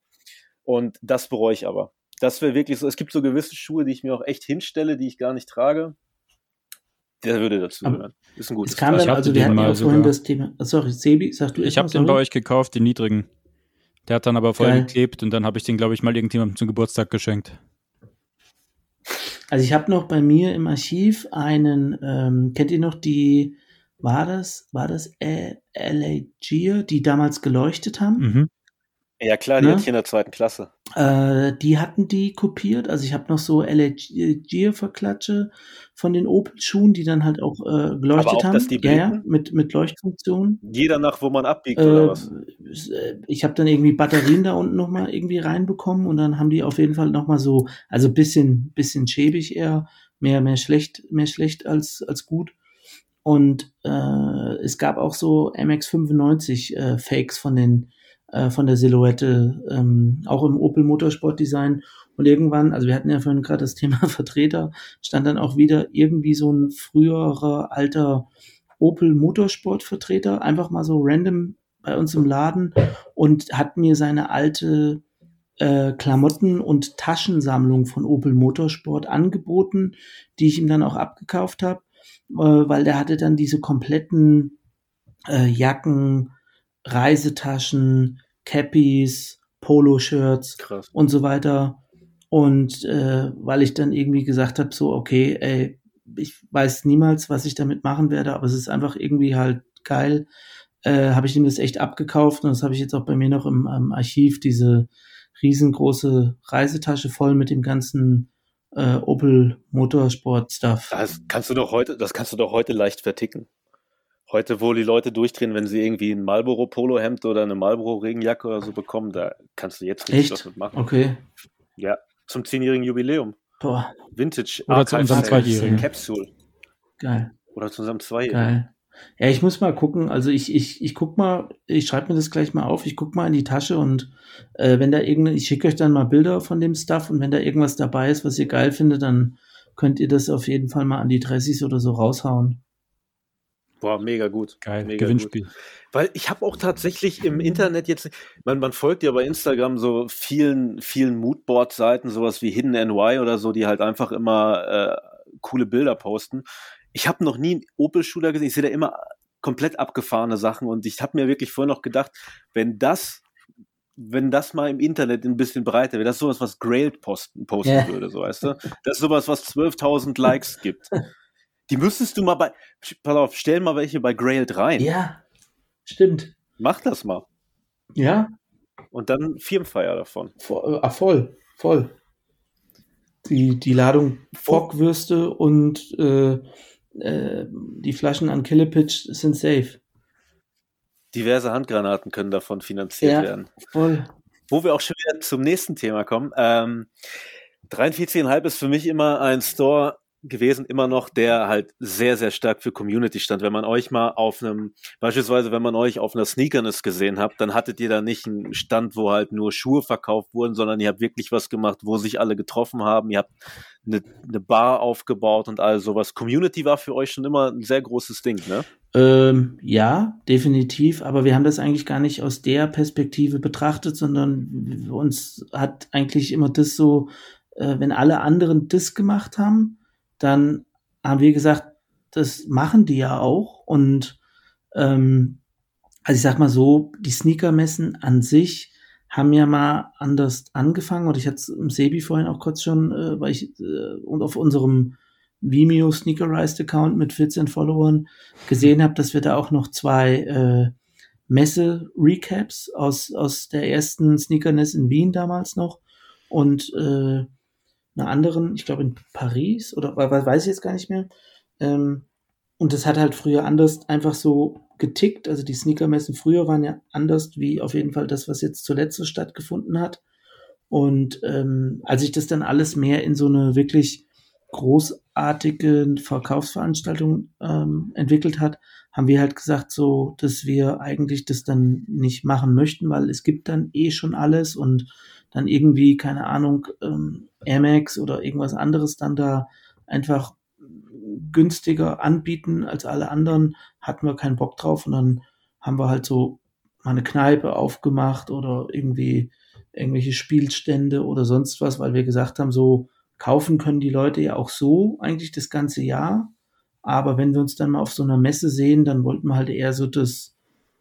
Und das bereue ich aber. Das wäre wirklich so. Es gibt so gewisse Schuhe, die ich mir auch echt hinstelle, die ich gar nicht trage. Der würde dazu gehören. Ist ein gutes es kam dann, also wir hatten ja vorhin das Thema. Sorry, Sebi, sagst du Ich habe den bei euch gekauft, den niedrigen. Der hat dann aber voll Geil. geklebt und dann habe ich den, glaube ich, mal irgendjemandem zum Geburtstag geschenkt. Also ich habe noch bei mir im Archiv einen, ähm, kennt ihr noch die, war das, war das LA Gear, die damals geleuchtet haben? Mhm. Ja klar, die ne? hatte ich in der zweiten Klasse. Äh, die hatten die kopiert. Also ich habe noch so LG-Verklatsche von den Opel-Schuhen, die dann halt auch äh, geleuchtet Aber auch, haben. Dass die ja, ja, mit, mit Leuchtfunktion. Jeder nach, wo man abbiegt äh, oder was? Äh, ich habe dann irgendwie Batterien da unten nochmal irgendwie reinbekommen und dann haben die auf jeden Fall nochmal so, also bisschen, bisschen schäbig eher, mehr, mehr schlecht, mehr schlecht als, als gut. Und äh, es gab auch so MX95 äh, Fakes von den äh, von der Silhouette, ähm, auch im Opel Motorsport Design. Und irgendwann, also wir hatten ja vorhin gerade das Thema Vertreter, stand dann auch wieder irgendwie so ein früherer alter Opel Motorsport Vertreter, einfach mal so random bei uns im Laden und hat mir seine alte äh, Klamotten- und Taschensammlung von Opel Motorsport angeboten, die ich ihm dann auch abgekauft habe, äh, weil der hatte dann diese kompletten äh, Jacken, Reisetaschen, Cappies, Poloshirts und so weiter. Und äh, weil ich dann irgendwie gesagt habe, so, okay, ey, ich weiß niemals, was ich damit machen werde, aber es ist einfach irgendwie halt geil, äh, habe ich ihm das echt abgekauft und das habe ich jetzt auch bei mir noch im, im Archiv, diese riesengroße Reisetasche voll mit dem ganzen äh, Opel Motorsport Stuff. Das kannst du doch heute, das kannst du doch heute leicht verticken heute, wo die Leute durchdrehen, wenn sie irgendwie ein Marlboro Polohemd oder eine Marlboro Regenjacke oder so bekommen, da kannst du jetzt nicht was mitmachen. Okay. Ja, zum zehnjährigen Jubiläum. Boah. Vintage oder zu unserem Zweijährigen. Capsule. Geil. Oder zu unserem Zweijährigen. Geil. Ja, ich muss mal gucken. Also ich, ich, ich guck mal, ich schreibe mir das gleich mal auf. Ich guck mal in die Tasche und äh, wenn da irgendeine, ich schicke euch dann mal Bilder von dem Stuff und wenn da irgendwas dabei ist, was ihr geil findet, dann könnt ihr das auf jeden Fall mal an die Dressis oder so raushauen. Boah, mega gut. Geil, mega Gewinnspiel. Gut. Weil ich habe auch tatsächlich im Internet jetzt, man, man folgt ja bei Instagram so vielen, vielen Moodboard-Seiten, sowas wie Hidden NY oder so, die halt einfach immer äh, coole Bilder posten. Ich habe noch nie einen Opel-Shooter gesehen. Ich sehe da immer komplett abgefahrene Sachen und ich habe mir wirklich vorher noch gedacht, wenn das wenn das mal im Internet ein bisschen breiter wäre, das ist sowas, was Grail posten, posten yeah. würde, so weißt du? Das ist sowas, was 12.000 Likes gibt. Die müsstest du mal bei, pass auf, stell mal welche bei Grailed rein. Ja, stimmt. Mach das mal. Ja. Und dann Firmenfeier davon. Voll, ah, voll, voll. Die, die Ladung Bockwürste und äh, äh, die Flaschen an Killepitch sind safe. Diverse Handgranaten können davon finanziert ja, werden. Voll. Wo wir auch schon wieder zum nächsten Thema kommen. Ähm, 43,5 ist für mich immer ein Store, gewesen, immer noch, der halt sehr, sehr stark für Community stand. Wenn man euch mal auf einem, beispielsweise, wenn man euch auf einer Sneakerness gesehen habt, dann hattet ihr da nicht einen Stand, wo halt nur Schuhe verkauft wurden, sondern ihr habt wirklich was gemacht, wo sich alle getroffen haben. Ihr habt eine, eine Bar aufgebaut und all sowas. Community war für euch schon immer ein sehr großes Ding, ne? Ähm, ja, definitiv. Aber wir haben das eigentlich gar nicht aus der Perspektive betrachtet, sondern uns hat eigentlich immer das so, äh, wenn alle anderen das gemacht haben, dann haben wir gesagt, das machen die ja auch. Und ähm, also ich sag mal so, die Sneakermessen an sich haben ja mal anders angefangen. Und ich hatte es im Sebi vorhin auch kurz schon, äh, weil ich äh, und auf unserem Vimeo Sneakerized Account mit 14 Followern gesehen habe, dass wir da auch noch zwei äh, Messe-Recaps aus, aus der ersten Sneakerness in Wien damals noch und äh, einer anderen, ich glaube in Paris oder weiß ich jetzt gar nicht mehr. Ähm, und das hat halt früher anders einfach so getickt. Also die Sneakermessen früher waren ja anders wie auf jeden Fall das, was jetzt zuletzt so stattgefunden hat. Und ähm, als sich das dann alles mehr in so eine wirklich großartige Verkaufsveranstaltung ähm, entwickelt hat, haben wir halt gesagt, so, dass wir eigentlich das dann nicht machen möchten, weil es gibt dann eh schon alles und dann irgendwie, keine Ahnung, ähm, Amex oder irgendwas anderes dann da einfach günstiger anbieten als alle anderen, hatten wir keinen Bock drauf und dann haben wir halt so mal eine Kneipe aufgemacht oder irgendwie irgendwelche Spielstände oder sonst was, weil wir gesagt haben, so kaufen können die Leute ja auch so eigentlich das ganze Jahr, Aber wenn wir uns dann mal auf so einer Messe sehen, dann wollten wir halt eher so das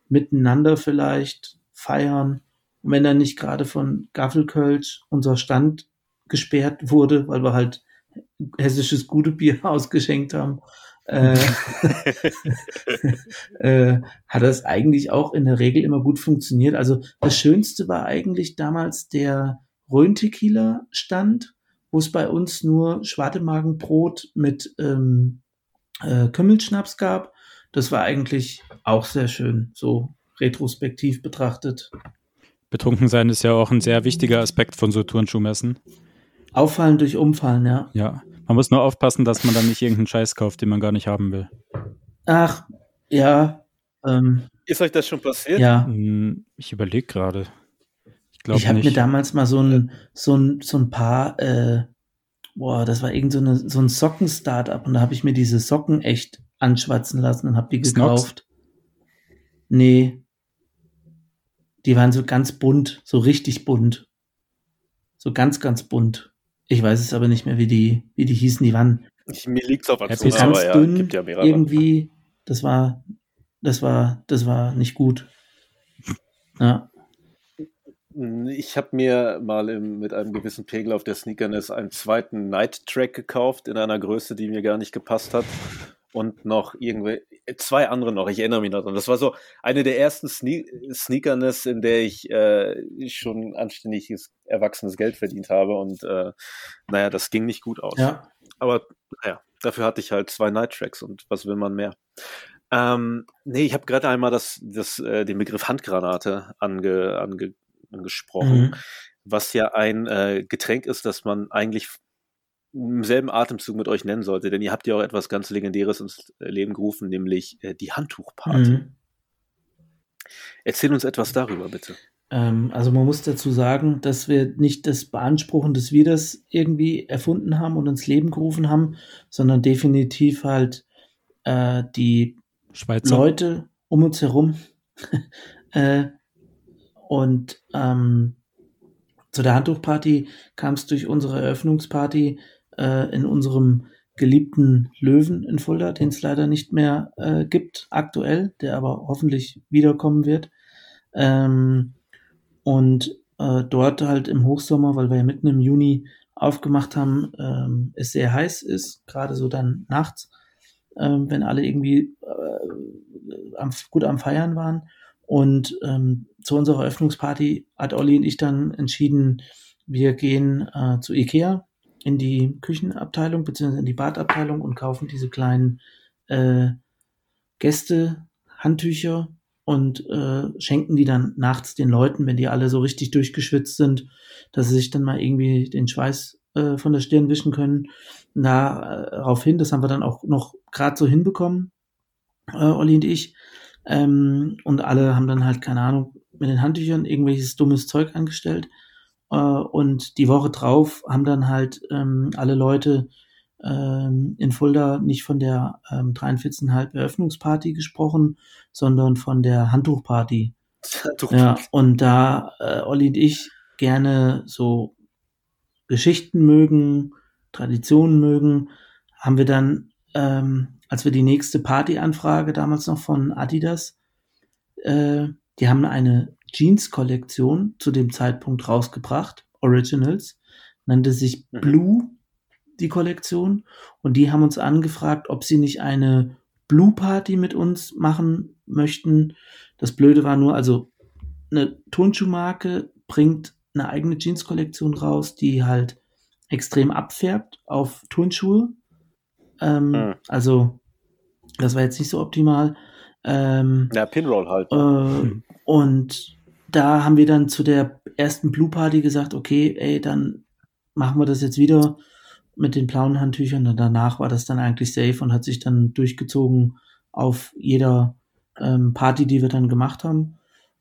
Miteinander vielleicht feiern. Und wenn dann nicht gerade von Gaffelkölsch unser Stand gesperrt wurde, weil wir halt hessisches gute Bier ausgeschenkt haben, äh, äh, hat das eigentlich auch in der Regel immer gut funktioniert. Also das Schönste war eigentlich damals der Rhön-Tequila stand, wo es bei uns nur Schwartemagenbrot mit ähm, äh, Kümmelschnaps gab. Das war eigentlich auch sehr schön, so retrospektiv betrachtet. Betrunken sein ist ja auch ein sehr wichtiger Aspekt von so Turnschuhmessen. Auffallen durch Umfallen, ja. Ja, man muss nur aufpassen, dass man dann nicht irgendeinen Scheiß kauft, den man gar nicht haben will. Ach, ja. Ähm, ist euch das schon passiert? Ja. Hm, ich überlege gerade. Ich, ich habe mir damals mal so ein, so ein, so ein paar, äh, boah, das war irgend so, eine, so ein Socken-Startup und da habe ich mir diese Socken echt anschwatzen lassen und habe die gekauft. Nee. Die waren so ganz bunt, so richtig bunt. So ganz, ganz bunt. Ich weiß es aber nicht mehr, wie die, wie die hießen. Die waren. Ich, mir liegt's auf der Zunge, ganz aber dünn, ja, gibt ja mehrere. Irgendwie, das war, das war, das war nicht gut. Ja. Ich habe mir mal im, mit einem gewissen Pegel auf der Sneakerness einen zweiten Night Track gekauft in einer Größe, die mir gar nicht gepasst hat und noch irgendwie zwei andere noch. Ich erinnere mich noch dran. Das war so eine der ersten Sne Sneakerness, in der ich äh, schon anständiges erwachsenes Geld verdient habe und äh, naja, das ging nicht gut aus. Ja. Aber naja, dafür hatte ich halt zwei Night Tracks und was will man mehr? Ähm, nee, ich habe gerade einmal das, das, äh, den Begriff Handgranate ange, ange, angesprochen, mhm. was ja ein äh, Getränk ist, das man eigentlich im selben Atemzug mit euch nennen sollte, denn ihr habt ja auch etwas ganz Legendäres ins Leben gerufen, nämlich äh, die Handtuchparty. Mhm. Erzähl uns etwas darüber, bitte. Ähm, also man muss dazu sagen, dass wir nicht das beanspruchen, dass wir das irgendwie erfunden haben und ins Leben gerufen haben, sondern definitiv halt äh, die Schweizer. Leute um uns herum. äh, und ähm, zu der Handtuchparty kam es durch unsere Eröffnungsparty äh, in unserem geliebten Löwen in Fulda, den es leider nicht mehr äh, gibt aktuell, der aber hoffentlich wiederkommen wird. Ähm, und äh, dort halt im Hochsommer, weil wir ja mitten im Juni aufgemacht haben, ähm, es sehr heiß ist, gerade so dann nachts, ähm, wenn alle irgendwie äh, am, gut am Feiern waren. Und ähm, zu unserer Eröffnungsparty hat Olli und ich dann entschieden, wir gehen äh, zu Ikea in die Küchenabteilung bzw. in die Badabteilung und kaufen diese kleinen äh, Gäste-Handtücher und äh, schenken die dann nachts den Leuten, wenn die alle so richtig durchgeschwitzt sind, dass sie sich dann mal irgendwie den Schweiß äh, von der Stirn wischen können. Darauf hin, das haben wir dann auch noch gerade so hinbekommen, äh, Olli und ich. Ähm, und alle haben dann halt, keine Ahnung, mit den Handtüchern irgendwelches dummes Zeug angestellt. Äh, und die Woche drauf haben dann halt ähm, alle Leute ähm, in Fulda nicht von der ähm, 43,5 Eröffnungsparty gesprochen, sondern von der Handtuchparty. Handtuchparty. Ja, und da äh, Olli und ich gerne so Geschichten mögen, Traditionen mögen, haben wir dann, ähm, als wir die nächste Partyanfrage damals noch von Adidas, äh, die haben eine Jeans-Kollektion zu dem Zeitpunkt rausgebracht, Originals, nannte sich mhm. Blue die Kollektion und die haben uns angefragt, ob sie nicht eine Blue Party mit uns machen möchten. Das Blöde war nur, also eine Turnschuhmarke bringt eine eigene Jeans-Kollektion raus, die halt extrem abfärbt auf Turnschuhe. Ähm, mhm. Also das war jetzt nicht so optimal. Ähm, ja, Pinroll halt. Äh, und da haben wir dann zu der ersten Blue Party gesagt, okay, ey, dann machen wir das jetzt wieder mit den blauen Handtüchern. Und danach war das dann eigentlich safe und hat sich dann durchgezogen auf jeder ähm, Party, die wir dann gemacht haben.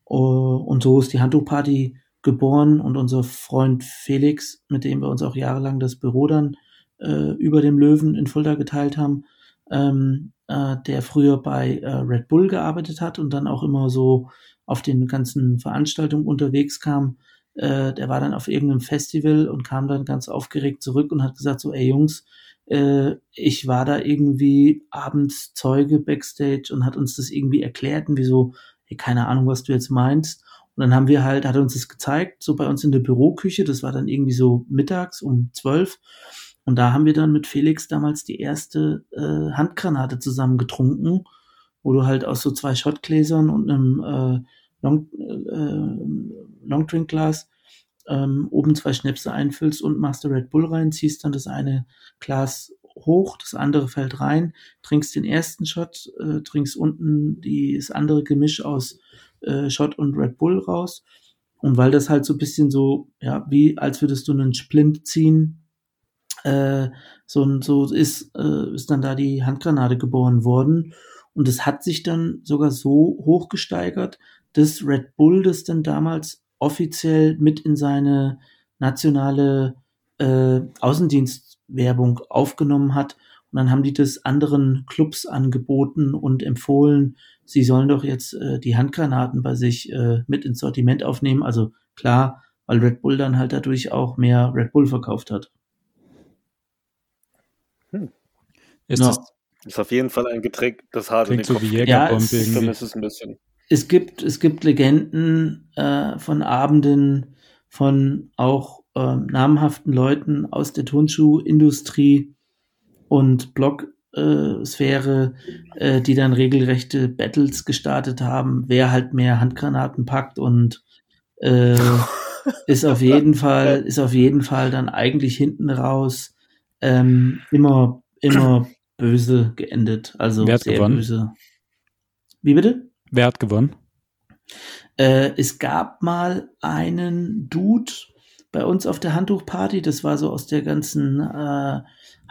Uh, und so ist die Handtuchparty geboren und unser Freund Felix, mit dem wir uns auch jahrelang das Büro dann äh, über dem Löwen in Fulda geteilt haben, ähm, äh, der früher bei äh, Red Bull gearbeitet hat und dann auch immer so auf den ganzen Veranstaltungen unterwegs kam, äh, der war dann auf irgendeinem Festival und kam dann ganz aufgeregt zurück und hat gesagt so, ey Jungs, äh, ich war da irgendwie abends Zeuge backstage und hat uns das irgendwie erklärt und wieso, hey, keine Ahnung, was du jetzt meinst. Und dann haben wir halt, hat er uns das gezeigt, so bei uns in der Büroküche, das war dann irgendwie so mittags um zwölf. Und da haben wir dann mit Felix damals die erste äh, Handgranate zusammen getrunken, wo du halt aus so zwei Shotgläsern und einem äh, Long, äh, Longdrinkglas ähm, oben zwei Schnäpse einfüllst und machst du Red Bull rein, ziehst dann das eine Glas hoch, das andere fällt rein, trinkst den ersten Shot, äh, trinkst unten die, das andere Gemisch aus äh, Shot und Red Bull raus. Und weil das halt so ein bisschen so, ja, wie als würdest du einen Splint ziehen, äh, so, so ist, äh, ist dann da die Handgranate geboren worden. Und es hat sich dann sogar so hochgesteigert, dass Red Bull das dann damals offiziell mit in seine nationale äh, Außendienstwerbung aufgenommen hat. Und dann haben die das anderen Clubs angeboten und empfohlen, sie sollen doch jetzt äh, die Handgranaten bei sich äh, mit ins Sortiment aufnehmen. Also klar, weil Red Bull dann halt dadurch auch mehr Red Bull verkauft hat. Hm. Ist ja. das ist auf jeden Fall ein Getränk, das hart in den so Kopf wie ja, es, es ein bisschen. Es gibt, es gibt Legenden äh, von Abenden von auch äh, namhaften Leuten aus der Turnschuhindustrie und Blog-Sphäre, äh, die dann regelrechte Battles gestartet haben, wer halt mehr Handgranaten packt und äh, ist auf jeden Fall, ist auf jeden Fall dann eigentlich hinten raus ähm, immer, immer böse geendet. Also Wer hat sehr gewonnen? böse. Wie bitte? Wer hat gewonnen? Äh, es gab mal einen Dude bei uns auf der Handtuchparty, das war so aus der ganzen äh,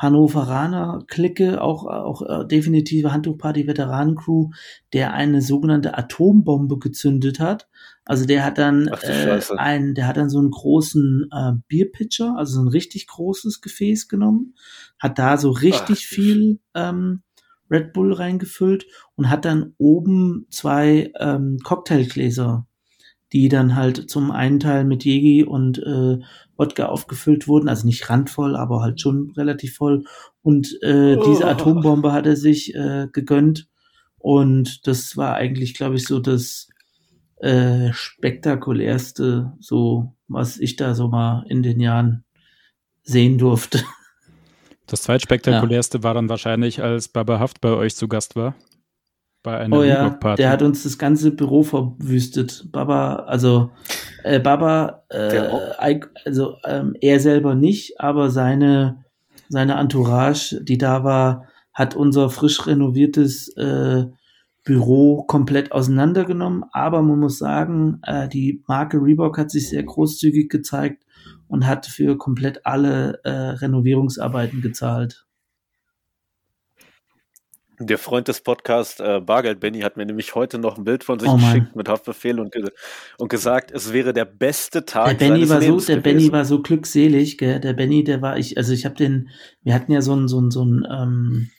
Hannoveraner Clique, auch, auch äh, definitive Handtuchparty-Veteranencrew, der eine sogenannte Atombombe gezündet hat. Also der hat dann Ach, äh, ein, der hat dann so einen großen äh, Bierpitcher, also so ein richtig großes Gefäß genommen, hat da so richtig Ach, viel ähm, Red Bull reingefüllt und hat dann oben zwei ähm, Cocktailgläser die dann halt zum einen Teil mit Jegi und äh, Wodka aufgefüllt wurden, also nicht randvoll, aber halt schon relativ voll. Und äh, oh. diese Atombombe hat er sich äh, gegönnt. Und das war eigentlich, glaube ich, so das äh, spektakulärste, so was ich da so mal in den Jahren sehen durfte. Das zweitspektakulärste ja. war dann wahrscheinlich, als Baba Haft bei euch zu Gast war bei einer oh ja, Der hat uns das ganze Büro verwüstet. Baba, also äh, Baba, äh, also ähm, er selber nicht, aber seine seine Entourage, die da war, hat unser frisch renoviertes äh, Büro komplett auseinandergenommen. Aber man muss sagen, äh, die Marke Reebok hat sich sehr großzügig gezeigt und hat für komplett alle äh, Renovierungsarbeiten gezahlt. Der Freund des Podcasts, äh, Bargeld Benny, hat mir nämlich heute noch ein Bild von sich oh geschickt mit Haftbefehl und, und gesagt, es wäre der beste Tag der Benny war Lebens so, Der Benny war so glückselig, gell? Der Benny, der war ich, also ich habe den, wir hatten ja so ein, so ein, so ein, ähm,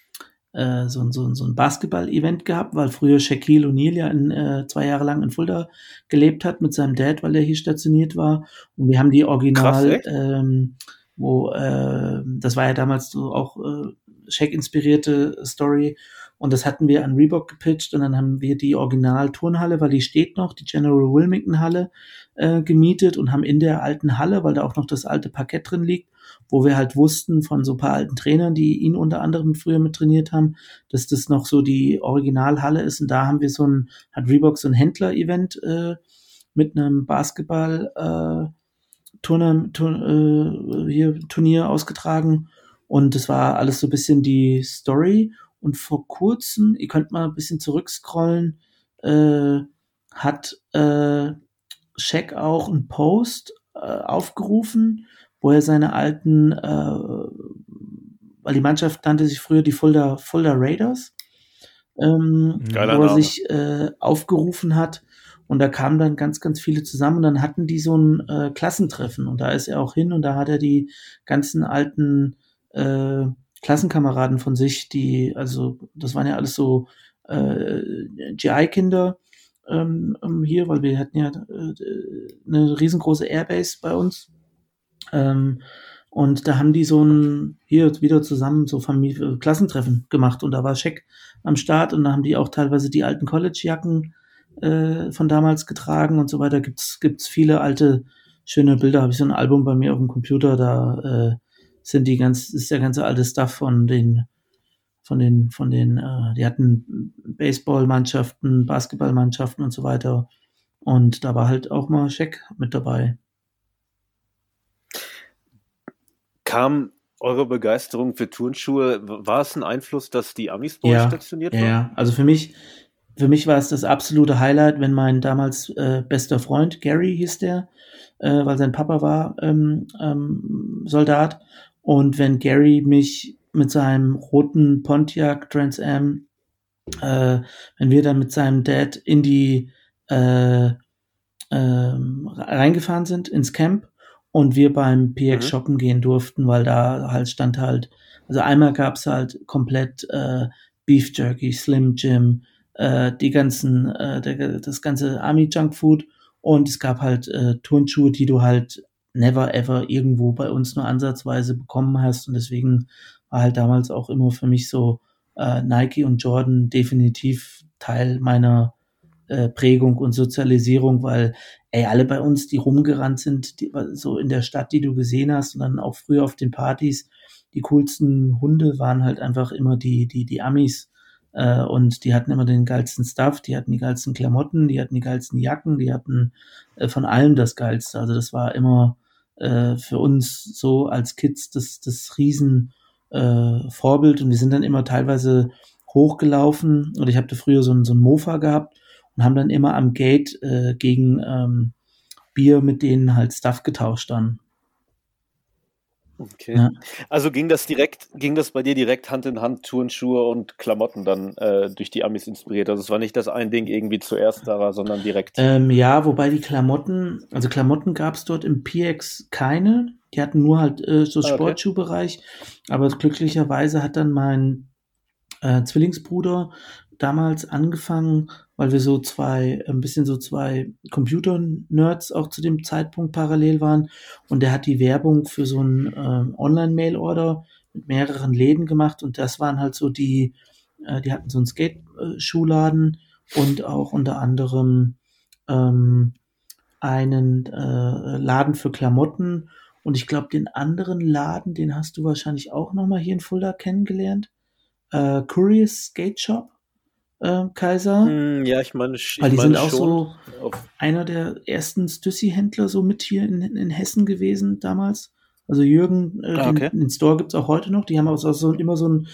äh, so ein, so ein, so ein Basketball-Event gehabt, weil früher Shaquille O'Neal ja in, äh, zwei Jahre lang in Fulda gelebt hat mit seinem Dad, weil er hier stationiert war. Und wir haben die Original, Krass, ähm, wo, äh, das war ja damals so auch äh, Shaq-inspirierte Story. Und das hatten wir an Reebok gepitcht und dann haben wir die Original-Turnhalle, weil die steht noch, die General Wilmington-Halle, äh, gemietet und haben in der alten Halle, weil da auch noch das alte Parkett drin liegt, wo wir halt wussten von so ein paar alten Trainern, die ihn unter anderem früher mit trainiert haben, dass das noch so die Originalhalle ist. Und da haben wir so ein, hat Reebok so ein Händler-Event äh, mit einem Basketball äh, Turner, Turn, äh, hier Turnier ausgetragen und das war alles so ein bisschen die Story. Und vor kurzem, ihr könnt mal ein bisschen zurückscrollen, äh, hat äh, Shaq auch einen Post äh, aufgerufen, wo er seine alten, äh, weil die Mannschaft nannte sich früher die Fulda, Fulda Raiders, ähm, wo er Name. sich äh, aufgerufen hat. Und da kamen dann ganz, ganz viele zusammen und dann hatten die so ein äh, Klassentreffen und da ist er auch hin und da hat er die ganzen alten äh, Klassenkameraden von sich, die, also das waren ja alles so äh, GI-Kinder ähm, ähm, hier, weil wir hatten ja äh, eine riesengroße Airbase bei uns. Ähm, und da haben die so ein, hier wieder zusammen so Familie, Klassentreffen gemacht und da war Scheck am Start und da haben die auch teilweise die alten College-Jacken äh, von damals getragen und so weiter. Gibt's, gibt's viele alte, schöne Bilder. Habe ich so ein Album bei mir auf dem Computer, da äh, sind die ganz, ist der ganze alte Stuff von den von den, von den, äh, die hatten Baseballmannschaften, Basketballmannschaften und so weiter. Und da war halt auch mal Scheck mit dabei. Kam eure Begeisterung für Turnschuhe, war es ein Einfluss, dass die Amis bei ja, stationiert waren? Ja, also für mich, für mich war es das absolute Highlight, wenn mein damals äh, bester Freund, Gary hieß der, äh, weil sein Papa war ähm, ähm, Soldat, und wenn Gary mich mit seinem roten Pontiac Trans Am, äh, wenn wir dann mit seinem Dad in die äh, äh, reingefahren sind ins Camp und wir beim PX mhm. shoppen gehen durften, weil da halt stand halt, also einmal gab's halt komplett äh, Beef Jerky, Slim Jim, äh, die ganzen, äh, der, das ganze Army Junk Food und es gab halt äh, Turnschuhe, die du halt never ever irgendwo bei uns nur ansatzweise bekommen hast und deswegen war halt damals auch immer für mich so äh, Nike und Jordan definitiv Teil meiner äh, Prägung und Sozialisierung, weil ey, alle bei uns, die rumgerannt sind, die, so in der Stadt, die du gesehen hast und dann auch früher auf den Partys, die coolsten Hunde waren halt einfach immer die, die, die Amis. Äh, und die hatten immer den geilsten Stuff, die hatten die geilsten Klamotten, die hatten die geilsten Jacken, die hatten äh, von allem das Geilste. Also das war immer äh, für uns so als Kids das, das Riesen äh, und wir sind dann immer teilweise hochgelaufen oder ich habe da früher so ein, so ein Mofa gehabt und haben dann immer am Gate äh, gegen ähm, Bier mit denen halt Stuff getauscht dann. Okay. Ja. Also ging das direkt, ging das bei dir direkt Hand in Hand, Turnschuhe und Klamotten dann äh, durch die Amis inspiriert? Also es war nicht das ein Ding irgendwie zuerst da, sondern direkt. Ähm, ja, wobei die Klamotten, also Klamotten gab es dort im PX keine. Die hatten nur halt äh, so ah, Sportschuhbereich. Okay. Aber glücklicherweise hat dann mein äh, Zwillingsbruder damals angefangen, weil wir so zwei, ein bisschen so zwei Computer-Nerds auch zu dem Zeitpunkt parallel waren. Und der hat die Werbung für so einen äh, Online-Mail-Order mit mehreren Läden gemacht. Und das waren halt so die, äh, die hatten so einen Skate-Schuhladen und auch unter anderem ähm, einen äh, Laden für Klamotten. Und ich glaube, den anderen Laden, den hast du wahrscheinlich auch nochmal hier in Fulda kennengelernt. Äh, Curious Skate Shop äh, Kaiser. Mm, ja, ich meine, ich weil die sind auch so einer der ersten Stüssi-Händler so mit hier in, in Hessen gewesen damals. Also Jürgen, äh, ah, okay. den, den, Store gibt's auch heute noch. Die haben auch so, immer so ein,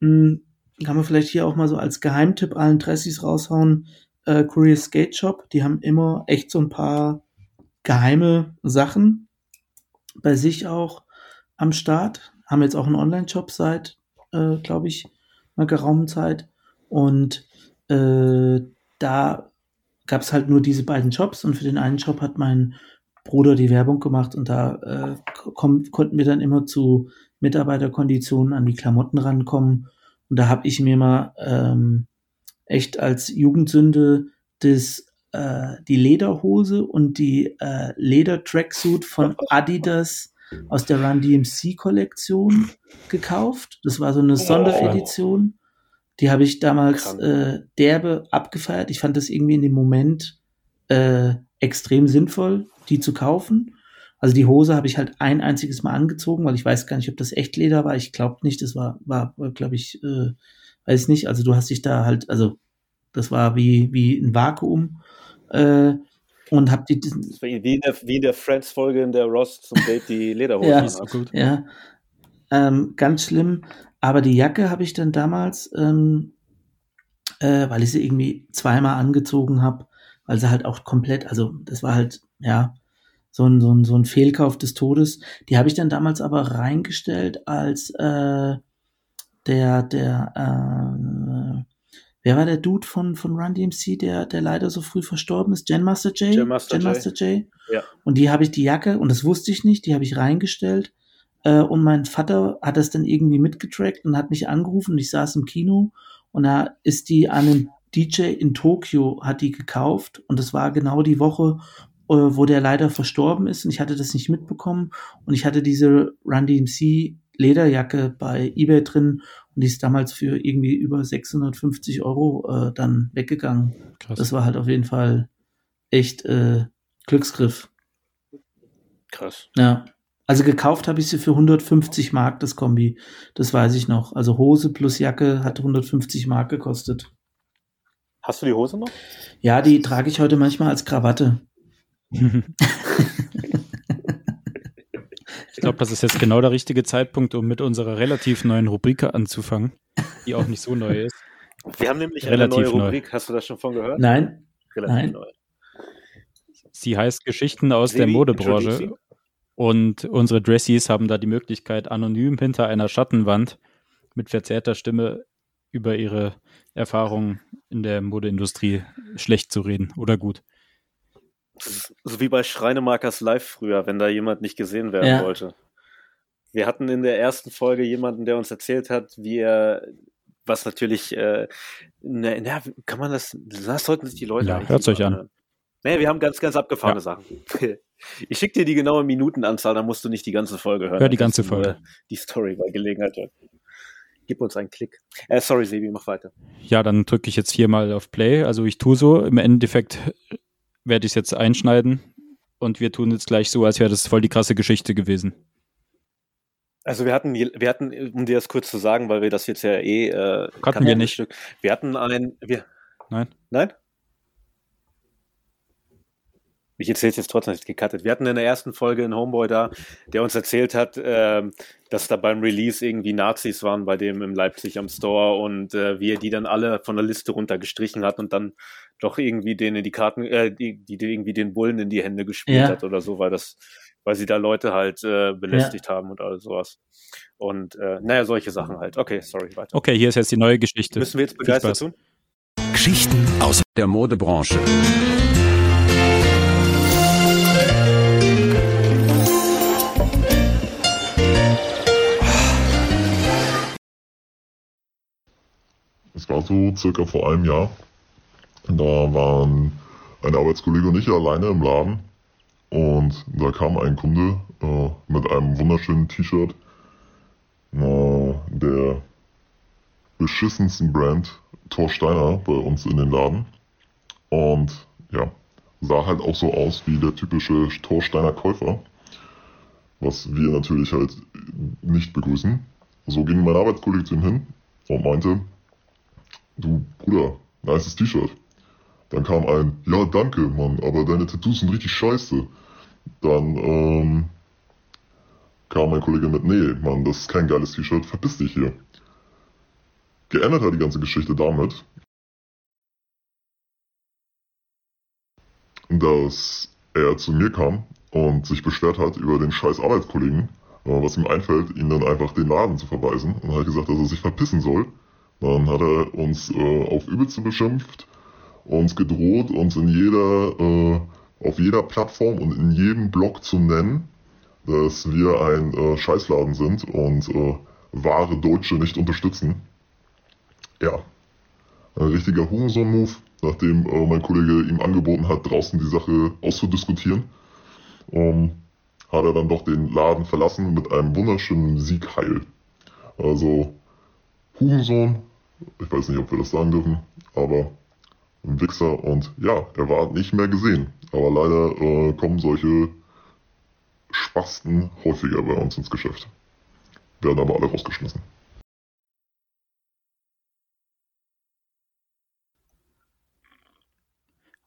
mh, hm, kann man vielleicht hier auch mal so als Geheimtipp allen Dressis raushauen. Äh, Courier Skate Shop, die haben immer echt so ein paar geheime Sachen bei sich auch am Start. Haben jetzt auch einen Online-Shop seit, äh, glaube ich, einer geraumen Zeit. Und äh, da gab es halt nur diese beiden Jobs und für den einen Job hat mein Bruder die Werbung gemacht und da äh, konnten wir dann immer zu Mitarbeiterkonditionen an die Klamotten rankommen. Und da habe ich mir mal ähm, echt als Jugendsünde das, äh, die Lederhose und die äh, Leder-Tracksuit von Adidas aus der Run DMC Kollektion gekauft. Das war so eine Sonderedition. Die habe ich damals äh, derbe abgefeiert. Ich fand das irgendwie in dem Moment äh, extrem sinnvoll, die zu kaufen. Also die Hose habe ich halt ein einziges Mal angezogen, weil ich weiß gar nicht, ob das Echtleder war. Ich glaube nicht, das war, war, glaube ich, äh, weiß nicht. Also du hast dich da halt, also das war wie, wie ein Vakuum. Äh, und hab die. wie in der, wie in der Friends-Folge, in der Ross zum Date die Lederhose ja, hat. Ja, ähm, ganz schlimm. Aber die Jacke habe ich dann damals, ähm, äh, weil ich sie irgendwie zweimal angezogen habe, weil sie halt auch komplett, also das war halt, ja, so ein, so ein, so ein Fehlkauf des Todes. Die habe ich dann damals aber reingestellt als äh, der, der, äh, wer war der Dude von, von Run DMC, der, der leider so früh verstorben ist? Gen Master J? Gen Master, Gen Master J. J. Ja. Und die habe ich die Jacke, und das wusste ich nicht, die habe ich reingestellt und mein Vater hat das dann irgendwie mitgetrackt und hat mich angerufen. Ich saß im Kino und da ist die an den, DJ in Tokio hat die gekauft und das war genau die Woche, äh, wo der leider verstorben ist und ich hatte das nicht mitbekommen und ich hatte diese Run DMC Lederjacke bei eBay drin und die ist damals für irgendwie über 650 Euro äh, dann weggegangen. Krass. Das war halt auf jeden Fall echt äh, Glücksgriff. Krass. Ja. Also gekauft habe ich sie für 150 Mark, das Kombi. Das weiß ich noch. Also Hose plus Jacke hat 150 Mark gekostet. Hast du die Hose noch? Ja, die trage ich heute manchmal als Krawatte. ich glaube, das ist jetzt genau der richtige Zeitpunkt, um mit unserer relativ neuen Rubrik anzufangen, die auch nicht so neu ist. Wir haben nämlich relativ eine neue Rubrik. Neu. Hast du das schon von gehört? Nein. Relativ Nein. neu. Sie heißt Geschichten aus Sebi, der Modebranche. Und unsere Dressies haben da die Möglichkeit, anonym hinter einer Schattenwand mit verzerrter Stimme über ihre Erfahrungen in der Modeindustrie schlecht zu reden oder gut. So wie bei Schreinemarkers Live früher, wenn da jemand nicht gesehen werden ja. wollte. Wir hatten in der ersten Folge jemanden, der uns erzählt hat, wie er, was natürlich, äh, na, na, kann man das, das sollten sich die Leute ja, hört euch an. Nee, wir haben ganz, ganz abgefahrene ja. Sachen. Ich schicke dir die genaue Minutenanzahl, dann musst du nicht die ganze Folge hören. Hör die ganze Folge. Die Story bei Gelegenheit hören. Gib uns einen Klick. Äh, sorry, Sebi, mach weiter. Ja, dann drücke ich jetzt viermal auf Play. Also ich tue so. Im Endeffekt werde ich es jetzt einschneiden und wir tun jetzt gleich so, als wäre das voll die krasse Geschichte gewesen. Also wir hatten, wir hatten, um dir das kurz zu sagen, weil wir das jetzt ja eh äh, hatten wir nicht. Stück, wir hatten ein, wir, nein, nein, ich erzähle es jetzt trotzdem nicht gecuttet. Wir hatten in der ersten Folge einen Homeboy da, der uns erzählt hat, äh, dass da beim Release irgendwie Nazis waren bei dem im Leipzig am Store und äh, wie er die dann alle von der Liste runtergestrichen hat und dann doch irgendwie denen die Karten, äh, die, die irgendwie den Bullen in die Hände gespielt ja. hat oder so, weil das, weil sie da Leute halt äh, belästigt ja. haben und all sowas. Und äh, naja, solche Sachen halt. Okay, sorry, weiter. Okay, hier ist jetzt die neue Geschichte. Müssen wir jetzt begeistert tun? Geschichten aus der Modebranche. Es war so circa vor einem Jahr. Da waren ein Arbeitskollege und ich alleine im Laden und da kam ein Kunde äh, mit einem wunderschönen T-Shirt äh, der beschissensten Brand Thorsteiner bei uns in den Laden und ja, sah halt auch so aus wie der typische Thorsteiner Käufer, was wir natürlich halt nicht begrüßen. So ging mein Arbeitskollege zu ihm hin und meinte, Du, Bruder, nices T-Shirt. Dann kam ein, ja, danke, Mann, aber deine Tattoos sind richtig scheiße. Dann, ähm, kam mein Kollege mit, nee, Mann, das ist kein geiles T-Shirt, verpiss dich hier. Geändert hat die ganze Geschichte damit, dass er zu mir kam und sich beschwert hat über den scheiß Arbeitskollegen, äh, was ihm einfällt, ihn dann einfach den Laden zu verweisen. Und hat gesagt, dass er sich verpissen soll. Dann hat er uns äh, auf Übelste beschimpft, uns gedroht, uns in jeder, äh, auf jeder Plattform und in jedem Blog zu nennen, dass wir ein äh, Scheißladen sind und äh, wahre Deutsche nicht unterstützen. Ja, ein richtiger Hurensohn-Move, nachdem äh, mein Kollege ihm angeboten hat, draußen die Sache auszudiskutieren. Um, hat er dann doch den Laden verlassen mit einem wunderschönen Siegheil. Also Hurensohn, ich weiß nicht, ob wir das sagen dürfen, aber ein Wichser und ja, er war nicht mehr gesehen. Aber leider äh, kommen solche Spasten häufiger bei uns ins Geschäft. Werden aber alle rausgeschmissen.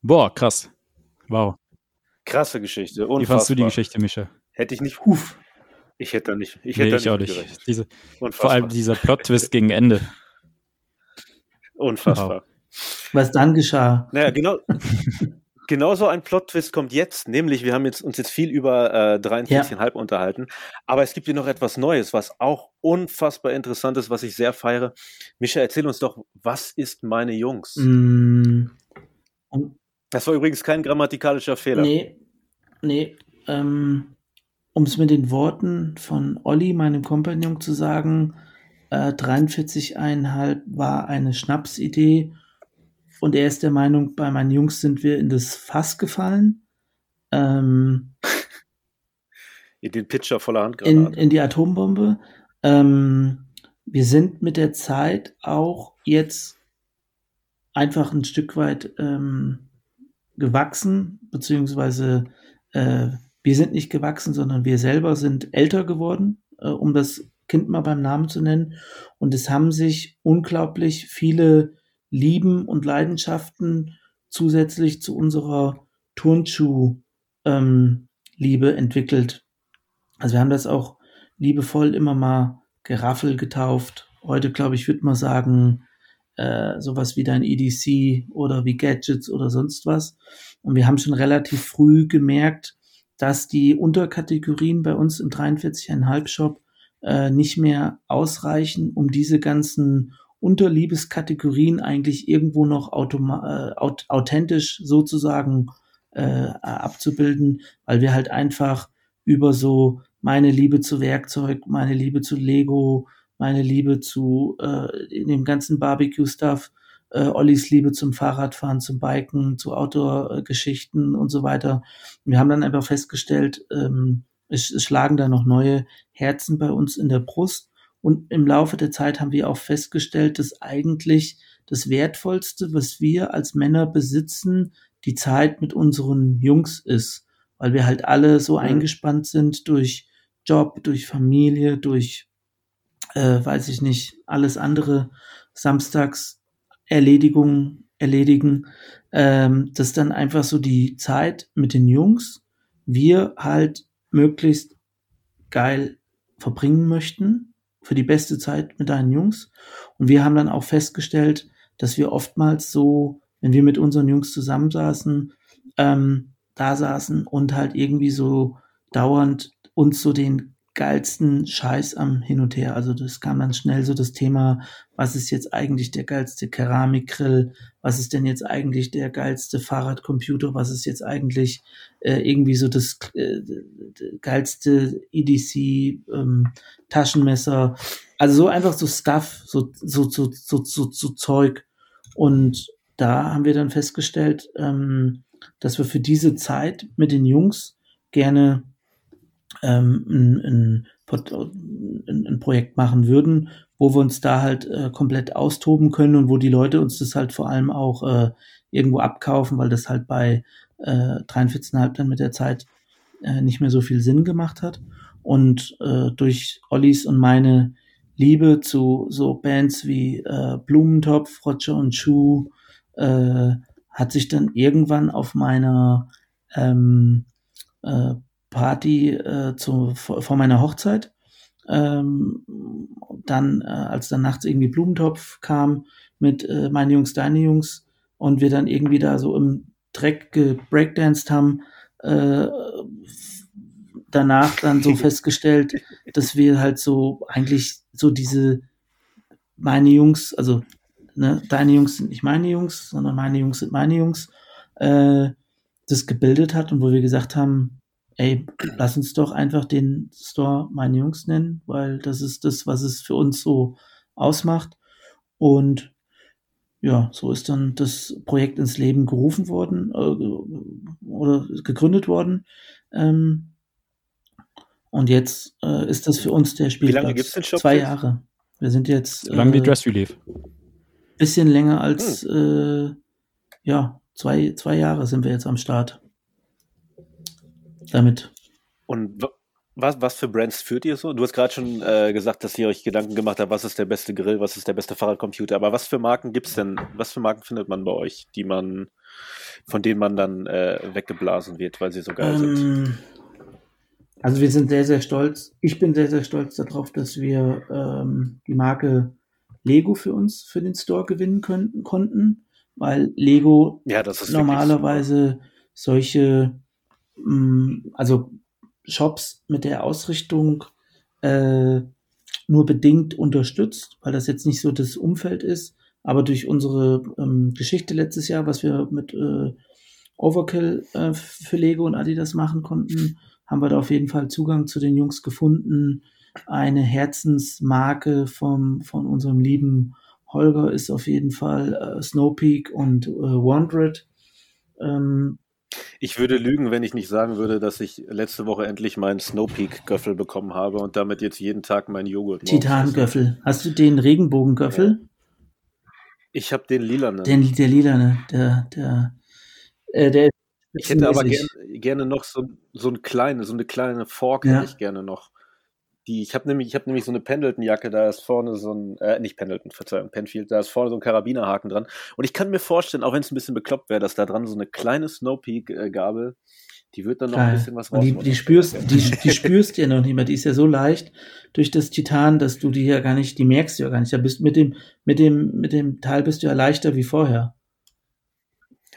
Boah, krass. Wow. Krasse Geschichte. Unfassbar. Wie fandst du die Geschichte, Mischa? Hätte ich nicht. Huf. Ich hätte da nicht. Ich hätte nee, ich auch nicht. Diese, vor allem dieser Plot-Twist gegen Ende. Unfassbar. Wow. Was dann geschah. Naja, genau. Genauso ein Plot-Twist kommt jetzt, nämlich wir haben jetzt, uns jetzt viel über äh, 43,5 ja. unterhalten, aber es gibt hier noch etwas Neues, was auch unfassbar interessant ist, was ich sehr feiere. Mischa, erzähl uns doch, was ist meine Jungs? Mm. Das war übrigens kein grammatikalischer Fehler. Nee, nee. Ähm, um es mit den Worten von Olli, meinem Kompagnon, zu sagen, äh, 43,5 war eine Schnapsidee und er ist der Meinung, bei meinen Jungs sind wir in das Fass gefallen. Ähm, in den Pitcher voller Handgranaten. In, in die Atombombe. Ähm, wir sind mit der Zeit auch jetzt einfach ein Stück weit ähm, gewachsen, beziehungsweise äh, wir sind nicht gewachsen, sondern wir selber sind älter geworden, äh, um das Kind mal beim Namen zu nennen. Und es haben sich unglaublich viele Lieben und Leidenschaften zusätzlich zu unserer Turnschuh-Liebe ähm, entwickelt. Also wir haben das auch liebevoll immer mal Geraffel getauft. Heute, glaube ich, würde man sagen, äh, sowas wie dein EDC oder wie Gadgets oder sonst was. Und wir haben schon relativ früh gemerkt, dass die Unterkategorien bei uns im 43,5 Shop äh, nicht mehr ausreichen, um diese ganzen Unterliebeskategorien eigentlich irgendwo noch automa äh, aut authentisch sozusagen äh, abzubilden, weil wir halt einfach über so meine Liebe zu Werkzeug, meine Liebe zu Lego, meine Liebe zu äh, in dem ganzen Barbecue-Stuff, äh, Ollis Liebe zum Fahrradfahren, zum Biken, zu Outdoor-Geschichten und so weiter. Wir haben dann einfach festgestellt, ähm, es, es schlagen da noch neue Herzen bei uns in der Brust. Und im Laufe der Zeit haben wir auch festgestellt, dass eigentlich das Wertvollste, was wir als Männer besitzen, die Zeit mit unseren Jungs ist, weil wir halt alle so eingespannt sind durch Job, durch Familie, durch, äh, weiß ich nicht, alles andere, samstags Erledigung, erledigen, ähm, dass dann einfach so die Zeit mit den Jungs wir halt möglichst geil verbringen möchten, für die beste Zeit mit deinen Jungs. Und wir haben dann auch festgestellt, dass wir oftmals so, wenn wir mit unseren Jungs zusammensaßen, ähm, da saßen und halt irgendwie so dauernd uns so den geilsten Scheiß am Hin und Her. Also das kam dann schnell so das Thema, was ist jetzt eigentlich der geilste Keramikgrill, was ist denn jetzt eigentlich der geilste Fahrradcomputer, was ist jetzt eigentlich äh, irgendwie so das äh, geilste EDC ähm, Taschenmesser. Also so einfach so Stuff, so, so, so, so, so, so Zeug. Und da haben wir dann festgestellt, ähm, dass wir für diese Zeit mit den Jungs gerne ähm, ein, ein, ein, Projekt machen würden, wo wir uns da halt äh, komplett austoben können und wo die Leute uns das halt vor allem auch äh, irgendwo abkaufen, weil das halt bei äh, 43,5 dann mit der Zeit äh, nicht mehr so viel Sinn gemacht hat. Und äh, durch Ollis und meine Liebe zu so Bands wie äh, Blumentopf, Roger und Schuh äh, hat sich dann irgendwann auf meiner ähm, äh, Party äh, zu, vor, vor meiner Hochzeit. Ähm, dann, äh, als dann nachts irgendwie Blumentopf kam mit äh, meine Jungs, deine Jungs und wir dann irgendwie da so im Dreck gebreakdanced haben, äh, danach dann so festgestellt, dass wir halt so eigentlich so diese meine Jungs, also ne, deine Jungs sind nicht meine Jungs, sondern meine Jungs sind meine Jungs, äh, das gebildet hat und wo wir gesagt haben, ey, lass uns doch einfach den Store meine Jungs nennen, weil das ist das, was es für uns so ausmacht. Und ja, so ist dann das Projekt ins Leben gerufen worden äh, oder gegründet worden. Ähm, und jetzt äh, ist das für uns der Spielplatz. Wie lange gibt es den Shop? Zwei Jahre. Wir sind jetzt. So lange wie äh, Dress Relief. Bisschen länger als, hm. äh, ja, zwei, zwei Jahre sind wir jetzt am Start damit. Und was, was für Brands führt ihr so? Du hast gerade schon äh, gesagt, dass ihr euch Gedanken gemacht habt, was ist der beste Grill, was ist der beste Fahrradcomputer. Aber was für Marken gibt es denn? Was für Marken findet man bei euch, die man, von denen man dann äh, weggeblasen wird, weil sie so geil ähm, sind? Also wir sind sehr, sehr stolz. Ich bin sehr, sehr stolz darauf, dass wir ähm, die Marke Lego für uns für den Store gewinnen können, konnten, weil Lego ja, normalerweise solche also Shops mit der Ausrichtung äh, nur bedingt unterstützt, weil das jetzt nicht so das Umfeld ist. Aber durch unsere ähm, Geschichte letztes Jahr, was wir mit äh, Overkill äh, für Lego und Adidas machen konnten, haben wir da auf jeden Fall Zugang zu den Jungs gefunden. Eine Herzensmarke vom, von unserem lieben Holger ist auf jeden Fall äh, Snowpeak und äh, Wandred. Ähm, ich würde lügen, wenn ich nicht sagen würde, dass ich letzte Woche endlich meinen Snowpeak-Göffel bekommen habe und damit jetzt jeden Tag meinen Joghurt. Titan-Göffel. Hast du den Regenbogen-Göffel? Ich habe den lilanen. Den, der lilane, der, der, äh, der Ich hätte aber gerne, gerne noch so, so, ein kleine, so eine kleine Fork ja. hätte ich gerne noch. Die, ich habe nämlich, ich habe nämlich so eine Pendleton-Jacke, da ist vorne so ein, äh, nicht Pendleton, Verzeihung, Penfield, da ist vorne so ein Karabinerhaken dran. Und ich kann mir vorstellen, auch wenn es ein bisschen bekloppt wäre, dass da dran so eine kleine Snowpeak-Gabel, die wird dann noch Geil. ein bisschen was raus. Die, die spürst, die, die spürst du ja noch nicht mehr. Die ist ja so leicht durch das Titan, dass du die ja gar nicht, die merkst du ja gar nicht. Da bist mit dem, mit dem, mit dem Teil bist du ja leichter wie vorher.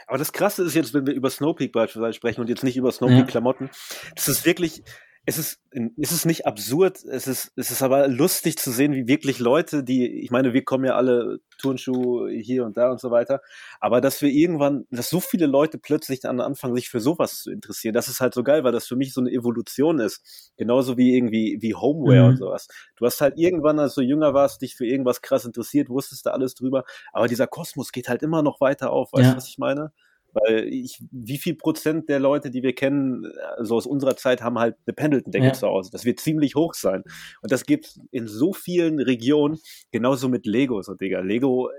Aber das Krasse ist jetzt, wenn wir über Snowpeak beispielsweise sprechen und jetzt nicht über Snowpeak-Klamotten, ja. das ist wirklich, es ist, es ist nicht absurd, es ist, es ist aber lustig zu sehen, wie wirklich Leute, die, ich meine, wir kommen ja alle Turnschuh hier und da und so weiter, aber dass wir irgendwann, dass so viele Leute plötzlich dann anfangen, sich für sowas zu interessieren, das ist halt so geil, weil das für mich so eine Evolution ist. Genauso wie irgendwie, wie Homeware mhm. und sowas. Du hast halt irgendwann, als du jünger warst, dich für irgendwas krass interessiert, wusstest da alles drüber, aber dieser Kosmos geht halt immer noch weiter auf, weißt du, ja. was ich meine? Weil ich, wie viel Prozent der Leute, die wir kennen, also aus unserer Zeit, haben halt eine Pendleton-Decke ja. zu Hause. Das wird ziemlich hoch sein. Und das gibt in so vielen Regionen, genauso mit Lego, so Digga. Lego,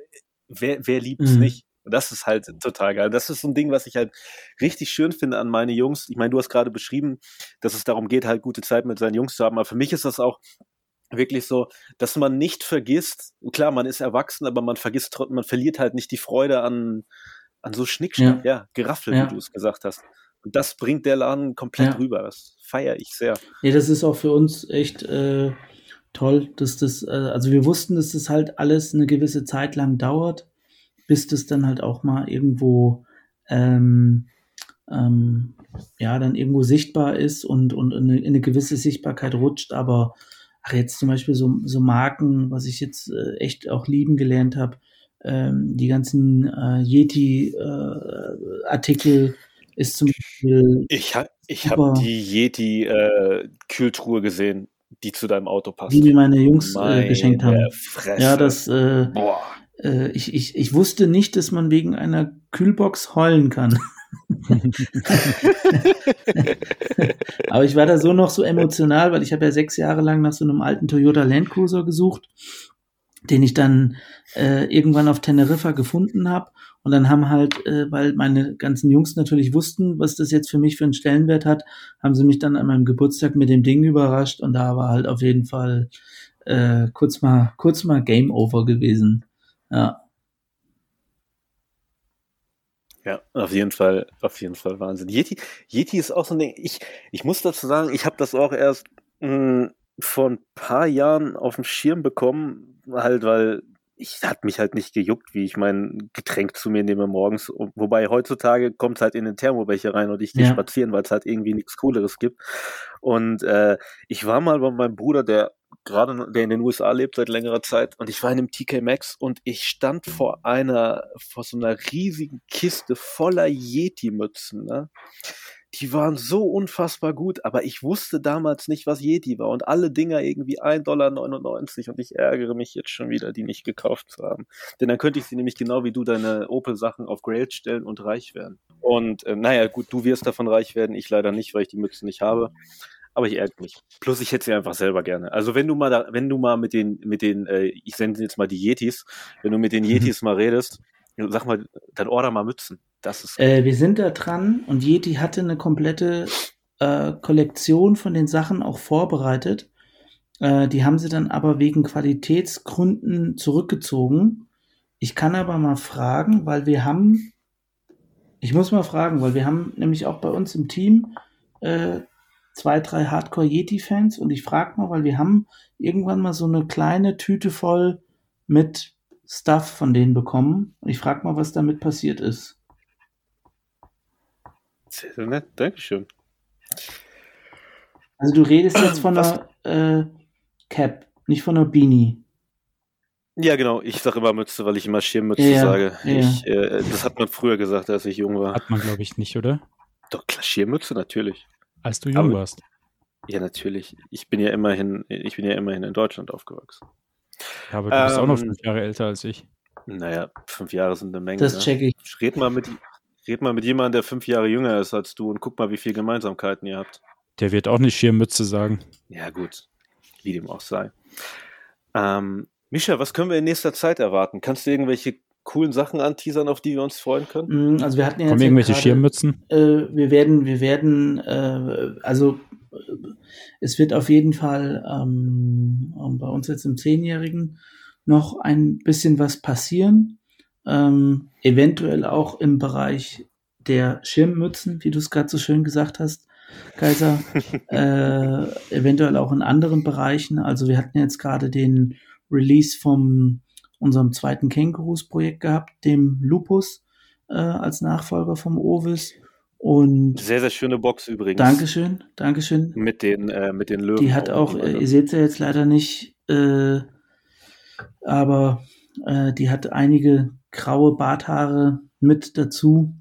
wer, wer liebt es mhm. nicht? Und das ist halt total geil. Das ist so ein Ding, was ich halt richtig schön finde an meine Jungs. Ich meine, du hast gerade beschrieben, dass es darum geht, halt gute Zeit mit seinen Jungs zu haben. Aber für mich ist das auch wirklich so, dass man nicht vergisst, klar, man ist erwachsen, aber man vergisst, man verliert halt nicht die Freude an, an so Schnickschnack, ja, ja Geraffel, ja. wie du es gesagt hast. Und das bringt der Laden komplett ja. rüber. Das feiere ich sehr. Ja, das ist auch für uns echt äh, toll, dass das, äh, also wir wussten, dass das halt alles eine gewisse Zeit lang dauert, bis das dann halt auch mal irgendwo ähm, ähm, ja, dann irgendwo sichtbar ist und, und in eine, in eine gewisse Sichtbarkeit rutscht, aber ach, jetzt zum Beispiel so, so Marken, was ich jetzt äh, echt auch lieben gelernt habe, ähm, die ganzen äh, Yeti-Artikel äh, ist zum Beispiel. Ich, ha ich habe die Yeti-Kühltruhe äh, gesehen, die zu deinem Auto passt. Die mir meine Jungs äh, geschenkt haben. Fresse. Ja, das. Äh, Boah. Äh, ich, ich, ich wusste nicht, dass man wegen einer Kühlbox heulen kann. Aber ich war da so noch so emotional, weil ich habe ja sechs Jahre lang nach so einem alten Toyota Land Cruiser gesucht den ich dann äh, irgendwann auf Teneriffa gefunden habe. Und dann haben halt, äh, weil meine ganzen Jungs natürlich wussten, was das jetzt für mich für einen Stellenwert hat, haben sie mich dann an meinem Geburtstag mit dem Ding überrascht und da war halt auf jeden Fall äh, kurz mal kurz mal Game Over gewesen. Ja. Ja, auf jeden Fall, auf jeden Fall Wahnsinn. Yeti, Yeti ist auch so ein Ding. Ich, ich muss dazu sagen, ich habe das auch erst mh, hm, vor ein paar Jahren auf dem Schirm bekommen, halt, weil ich hat mich halt nicht gejuckt, wie ich mein Getränk zu mir nehme morgens. Wobei heutzutage kommt es halt in den Thermobecher rein und ich gehe ja. spazieren, weil es halt irgendwie nichts Cooleres gibt. Und äh, ich war mal bei meinem Bruder, der gerade, der in den USA lebt seit längerer Zeit, und ich war in einem TK Maxx und ich stand vor einer, vor so einer riesigen Kiste voller Yeti-Mützen. Ne? Die waren so unfassbar gut, aber ich wusste damals nicht, was Yeti war und alle Dinger irgendwie 1,99 Dollar und ich ärgere mich jetzt schon wieder, die nicht gekauft zu haben. Denn dann könnte ich sie nämlich genau wie du deine Opel-Sachen auf Grail stellen und reich werden. Und äh, naja, gut, du wirst davon reich werden, ich leider nicht, weil ich die Mütze nicht habe. Aber ich ärgere mich. Plus ich hätte sie einfach selber gerne. Also wenn du mal da, wenn du mal mit den, mit den, äh, ich sende jetzt mal die Yetis, wenn du mit den mhm. Yetis mal redest, sag mal, dann order mal Mützen. Das ist. Äh, wir sind da dran und Yeti hatte eine komplette äh, Kollektion von den Sachen auch vorbereitet. Äh, die haben sie dann aber wegen Qualitätsgründen zurückgezogen. Ich kann aber mal fragen, weil wir haben, ich muss mal fragen, weil wir haben nämlich auch bei uns im Team äh, zwei, drei Hardcore-Yeti-Fans und ich frage mal, weil wir haben irgendwann mal so eine kleine Tüte voll mit Stuff von denen bekommen. Und ich frage mal, was damit passiert ist. Sehr, sehr nett, Dankeschön. Also du redest jetzt von einer äh, Cap, nicht von einer Beanie. Ja, genau. Ich sage immer Mütze, weil ich immer Schirmmütze ja, sage. Ja. Ich, äh, das hat man früher gesagt, als ich jung war. Hat man, glaube ich, nicht, oder? Doch, klar, Schirmmütze natürlich. Als du jung Aber, warst. Ja, natürlich. Ich bin ja immerhin, ich bin ja immerhin in Deutschland aufgewachsen. Ja, aber du ähm, bist auch noch ähm, fünf Jahre älter als ich. Naja, fünf Jahre sind eine Menge. Das ne? check ich. Red mal, mit, red mal mit jemandem, der fünf Jahre jünger ist als du und guck mal, wie viele Gemeinsamkeiten ihr habt. Der wird auch nicht Schirmmütze sagen. Ja, gut. Wie dem auch sei. Ähm, Mischa, was können wir in nächster Zeit erwarten? Kannst du irgendwelche coolen Sachen anteasern, auf die wir uns freuen können? Mm, also wir hatten ja Kommen irgendwelche grade, Schirmmützen? Äh, wir werden, wir werden, äh, also es wird auf jeden Fall ähm, bei uns jetzt im Zehnjährigen noch ein bisschen was passieren. Ähm, eventuell auch im Bereich der Schirmmützen, wie du es gerade so schön gesagt hast, Kaiser. äh, eventuell auch in anderen Bereichen. Also wir hatten jetzt gerade den Release vom unserem zweiten Kängurus-Projekt gehabt, dem Lupus äh, als Nachfolger vom Ovis. Und sehr, sehr schöne Box übrigens. Dankeschön, Dankeschön. Mit den, äh, mit den Löwen. Die hat auch, äh, ihr seht sie ja jetzt leider nicht, äh, aber äh, die hat einige graue Barthaare mit dazu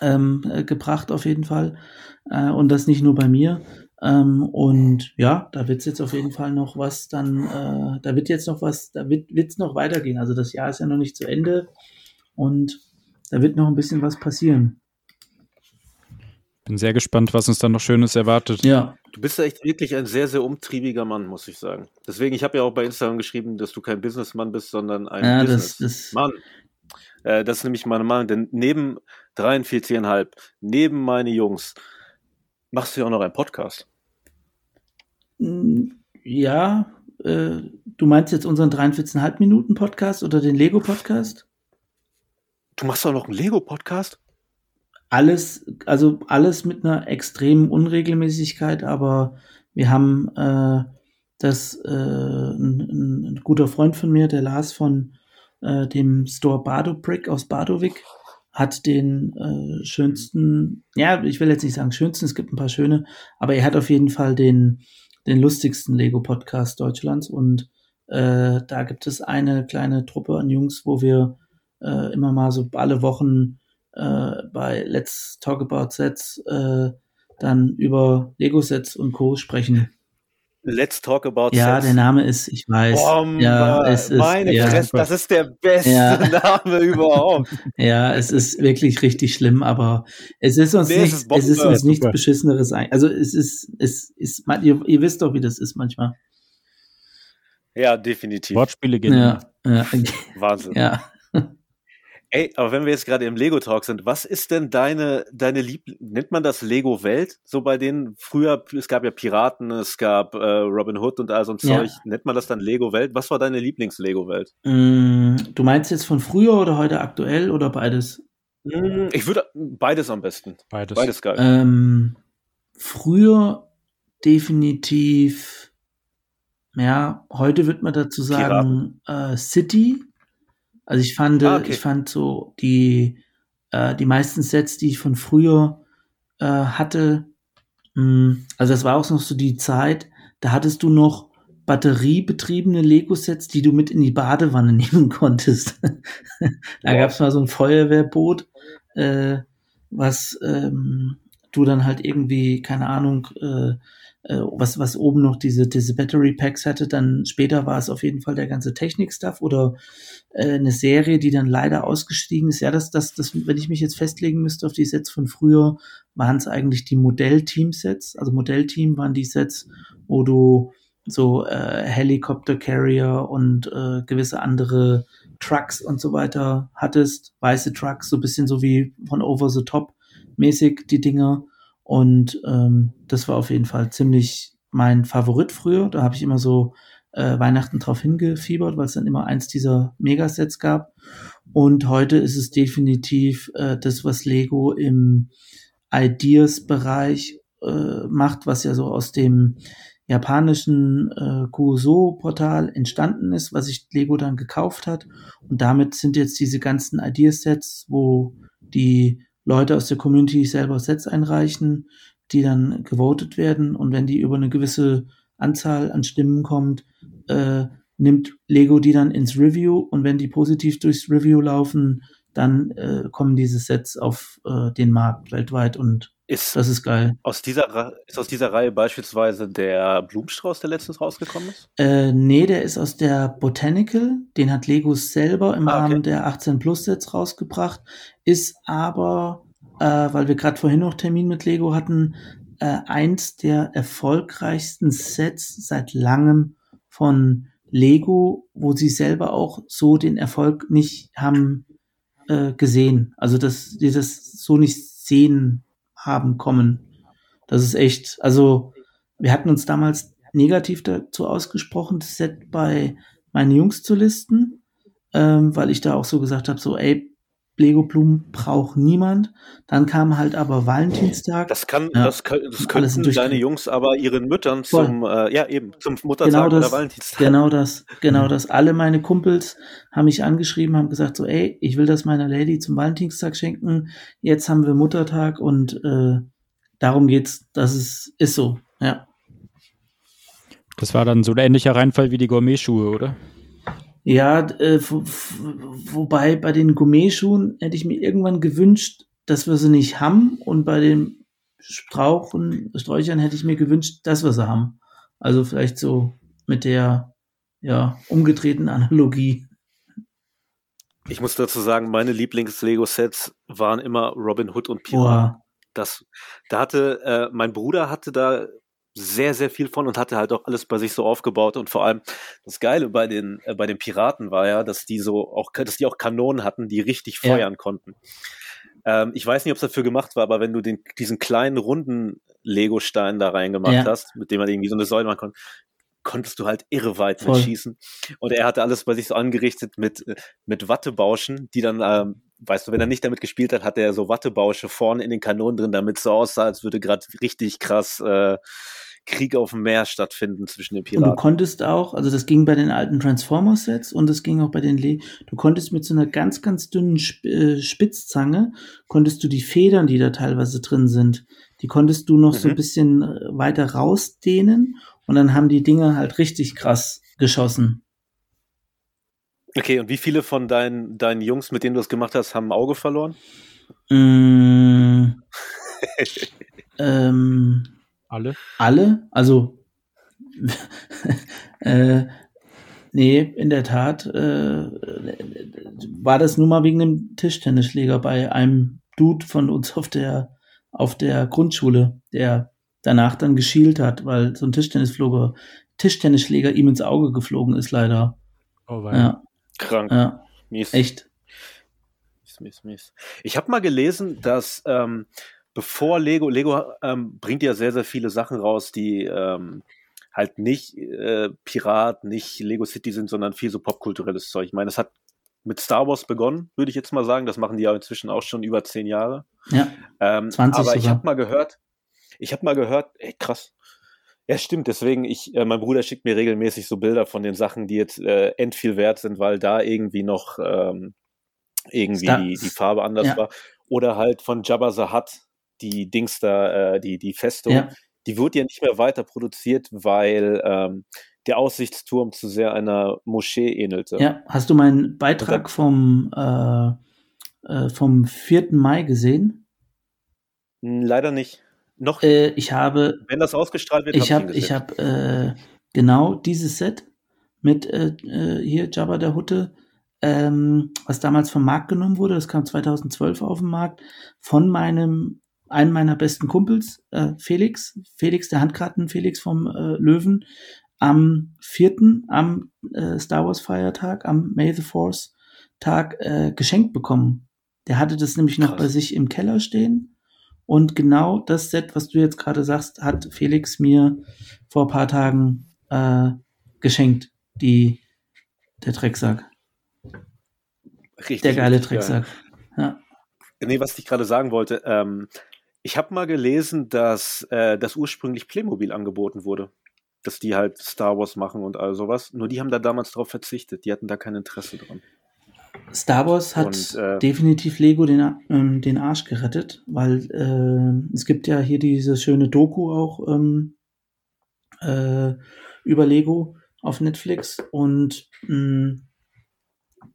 ähm, äh, gebracht auf jeden Fall. Äh, und das nicht nur bei mir. Ähm, und ja, da wird es jetzt auf jeden Fall noch was dann, äh, da wird jetzt noch was, da wird es noch weitergehen. Also das Jahr ist ja noch nicht zu Ende und da wird noch ein bisschen was passieren. Bin sehr gespannt, was uns dann noch Schönes erwartet. Ja. Du bist ja echt wirklich ein sehr, sehr umtriebiger Mann, muss ich sagen. Deswegen, ich habe ja auch bei Instagram geschrieben, dass du kein Businessmann bist, sondern ein ja, Businessmann. Äh, das ist nämlich meine Meinung, denn neben 43,5, neben meine Jungs, machst du ja auch noch einen Podcast. Mm, ja, äh, du meinst jetzt unseren 43,5 Minuten Podcast oder den Lego Podcast? Du machst auch noch einen Lego Podcast? Alles, also alles mit einer extremen Unregelmäßigkeit, aber wir haben äh, das äh, ein, ein, guter Freund von mir, der Lars von äh, dem Store Bardo Brick aus Bardowik, hat den äh, schönsten, ja, ich will jetzt nicht sagen schönsten, es gibt ein paar schöne, aber er hat auf jeden Fall den, den lustigsten Lego-Podcast Deutschlands und äh, da gibt es eine kleine Truppe an Jungs, wo wir äh, immer mal so alle Wochen äh, bei Let's Talk About Sets äh, dann über Lego-Sets und Co. sprechen. Let's Talk About Ja, Sex. der Name ist, ich weiß. Bombe. Ja, es ist, Meine ja, Fresse, das ist der beste ja. Name überhaupt. ja, es ist wirklich richtig schlimm, aber es ist uns nee, nicht, es ist, es ist uns nichts Beschisseneres. Also es ist, es ist, ihr, ihr wisst doch, wie das ist manchmal. Ja, definitiv. Wortspiele gehen. Ja, ja. Wahnsinn. Ja. Ey, aber wenn wir jetzt gerade im Lego Talk sind, was ist denn deine, deine Liebling, nennt man das Lego Welt? So bei denen früher, es gab ja Piraten, es gab äh, Robin Hood und all so ein ja. Zeug. Nennt man das dann Lego Welt? Was war deine Lieblings-Lego Welt? Mm, du meinst jetzt von früher oder heute aktuell oder beides? Mm, ich würde beides am besten. Beides. Beides geil. Ähm, früher definitiv, ja, heute wird man dazu sagen, äh, City also ich fand, ah, okay. ich fand so die, äh, die meisten Sets, die ich von früher äh, hatte, mh, hm, also das war auch noch so die Zeit, da hattest du noch batteriebetriebene Lego-Sets, die du mit in die Badewanne nehmen konntest. da ja. gab es mal so ein Feuerwehrboot, äh, was ähm, du dann halt irgendwie, keine Ahnung, äh, äh, was, was oben noch diese, diese Battery Packs hatte. Dann später war es auf jeden Fall der ganze Technik-Stuff oder äh, eine Serie, die dann leider ausgestiegen ist. Ja, das, das, das, wenn ich mich jetzt festlegen müsste auf die Sets von früher, waren es eigentlich die Modell-Team-Sets. Also Modell-Team waren die Sets, wo du so äh, Helicopter Carrier und äh, gewisse andere Trucks und so weiter hattest, weiße Trucks, so bisschen so wie von Over the Top mäßig die Dinger. Und ähm, das war auf jeden Fall ziemlich mein Favorit früher. Da habe ich immer so äh, Weihnachten drauf hingefiebert, weil es dann immer eins dieser Megasets gab. Und heute ist es definitiv äh, das, was Lego im Ideas-Bereich äh, macht, was ja so aus dem japanischen äh, Kuso-Portal entstanden ist, was sich Lego dann gekauft hat. Und damit sind jetzt diese ganzen Ideasets, wo die Leute aus der Community selber Sets einreichen, die dann gewotet werden und wenn die über eine gewisse Anzahl an Stimmen kommt, äh, nimmt Lego die dann ins Review und wenn die positiv durchs Review laufen, dann äh, kommen diese Sets auf äh, den Markt weltweit und ist, das ist geil. Aus dieser, ist aus dieser Reihe beispielsweise der Blumenstrauß, der letztens rausgekommen ist? Äh, nee, der ist aus der Botanical. Den hat Lego selber im ah, Rahmen der 18 Plus Sets rausgebracht. Ist aber, äh, weil wir gerade vorhin noch Termin mit Lego hatten, äh, eins der erfolgreichsten Sets seit langem von Lego, wo sie selber auch so den Erfolg nicht haben äh, gesehen. Also, dass die das so nicht sehen haben kommen. Das ist echt, also wir hatten uns damals negativ dazu ausgesprochen, das Set bei meinen Jungs zu listen, ähm, weil ich da auch so gesagt habe, so ey, Lego-Blumen braucht niemand. Dann kam halt aber Valentinstag. Das kann, ja, das, können, das könnten deine Jungs aber ihren Müttern Voll. zum, äh, ja eben, zum Muttertag genau das, oder Valentinstag. Genau das, genau das. Alle meine Kumpels haben mich angeschrieben, haben gesagt so, ey, ich will das meiner Lady zum Valentinstag schenken. Jetzt haben wir Muttertag und äh, darum geht's. Das ist, ist so, ja. Das war dann so ein ähnlicher Reinfall wie die Gourmet-Schuhe, oder? Ja, äh, wobei bei den Gourmet-Schuhen hätte ich mir irgendwann gewünscht, dass wir sie nicht haben und bei den Strauchen, Sträuchern hätte ich mir gewünscht, dass wir sie haben. Also vielleicht so mit der ja, umgedrehten Analogie. Ich muss dazu sagen, meine Lieblings-Lego-Sets waren immer Robin Hood und Pirat. Das, da hatte, äh, mein Bruder hatte da sehr, sehr viel von und hatte halt auch alles bei sich so aufgebaut. Und vor allem das Geile bei den, äh, bei den Piraten war ja, dass die so auch, dass die auch Kanonen hatten, die richtig feuern ja. konnten. Ähm, ich weiß nicht, ob es dafür gemacht war, aber wenn du den, diesen kleinen runden Lego-Stein da reingemacht ja. hast, mit dem man irgendwie so eine Säule machen konnte, konntest du halt irre weit mit schießen. Und er hatte alles bei sich so angerichtet mit, mit Wattebauschen, die dann, ähm, weißt du, wenn er nicht damit gespielt hat, hatte er so Wattebausche vorne in den Kanonen drin, damit es so aussah, als würde gerade richtig krass äh, Krieg auf dem Meer stattfinden zwischen den Piraten. Und du konntest auch, also das ging bei den alten Transformers-Sets und das ging auch bei den Le du konntest mit so einer ganz, ganz dünnen äh, Spitzzange, konntest du die Federn, die da teilweise drin sind, die konntest du noch mhm. so ein bisschen äh, weiter rausdehnen und dann haben die Dinge halt richtig krass geschossen. Okay, und wie viele von deinen, deinen Jungs, mit denen du das gemacht hast, haben ein Auge verloren? Mm, ähm, alle? Alle? Also, äh, nee, in der Tat äh, war das nur mal wegen einem Tischtennisschläger bei einem Dude von uns auf der, auf der Grundschule, der danach dann geschielt hat, weil so ein Tischtennisfloger, Tischtennisschläger ihm ins Auge geflogen ist, leider. Oh, weil ja. Krank. Ja. Mies. Echt. Mies, mies, mies. Ich habe mal gelesen, dass ähm, bevor Lego, Lego ähm, bringt ja sehr, sehr viele Sachen raus, die ähm, halt nicht äh, Pirat, nicht Lego City sind, sondern viel so popkulturelles Zeug. Ich meine, es hat mit Star Wars begonnen, würde ich jetzt mal sagen. Das machen die ja inzwischen auch schon über zehn Jahre. Ja. Ähm, 20 aber sogar. ich habe mal gehört, ich habe mal gehört, ey, krass. Ja, stimmt. Deswegen, ich, äh, mein Bruder schickt mir regelmäßig so Bilder von den Sachen, die jetzt äh, end viel wert sind, weil da irgendwie noch ähm, irgendwie die, die Farbe anders ja. war. Oder halt von Jabba the Hutt, die Dings da, äh, die, die Festung, ja. die wird ja nicht mehr weiter produziert, weil ähm, der Aussichtsturm zu sehr einer Moschee ähnelte. Ja, hast du meinen Beitrag vom, äh, äh, vom 4. Mai gesehen? Hm, leider nicht. Noch. Äh, ich habe. Wenn das ausgestrahlt wird, ich habe ich habe äh, genau dieses Set mit äh, äh, hier Jabba der Hutte, ähm, was damals vom Markt genommen wurde. Das kam 2012 auf den Markt von meinem einen meiner besten Kumpels, äh, Felix, Felix, der Handkarten Felix vom äh, Löwen, am vierten, am äh, Star Wars Feiertag, am May the Force Tag äh, geschenkt bekommen. Der hatte das nämlich noch Krass. bei sich im Keller stehen. Und genau das Set, was du jetzt gerade sagst, hat Felix mir vor ein paar Tagen äh, geschenkt. Die, der Drecksack. Richtig. Der geile Drecksack. Ja. ja. Nee, was ich gerade sagen wollte, ähm, ich habe mal gelesen, dass äh, das ursprünglich Playmobil angeboten wurde. Dass die halt Star Wars machen und all sowas. Nur die haben da damals drauf verzichtet. Die hatten da kein Interesse dran. Star Wars hat und, äh, definitiv Lego den, ähm, den Arsch gerettet, weil äh, es gibt ja hier diese schöne Doku auch ähm, äh, über Lego auf Netflix und mh,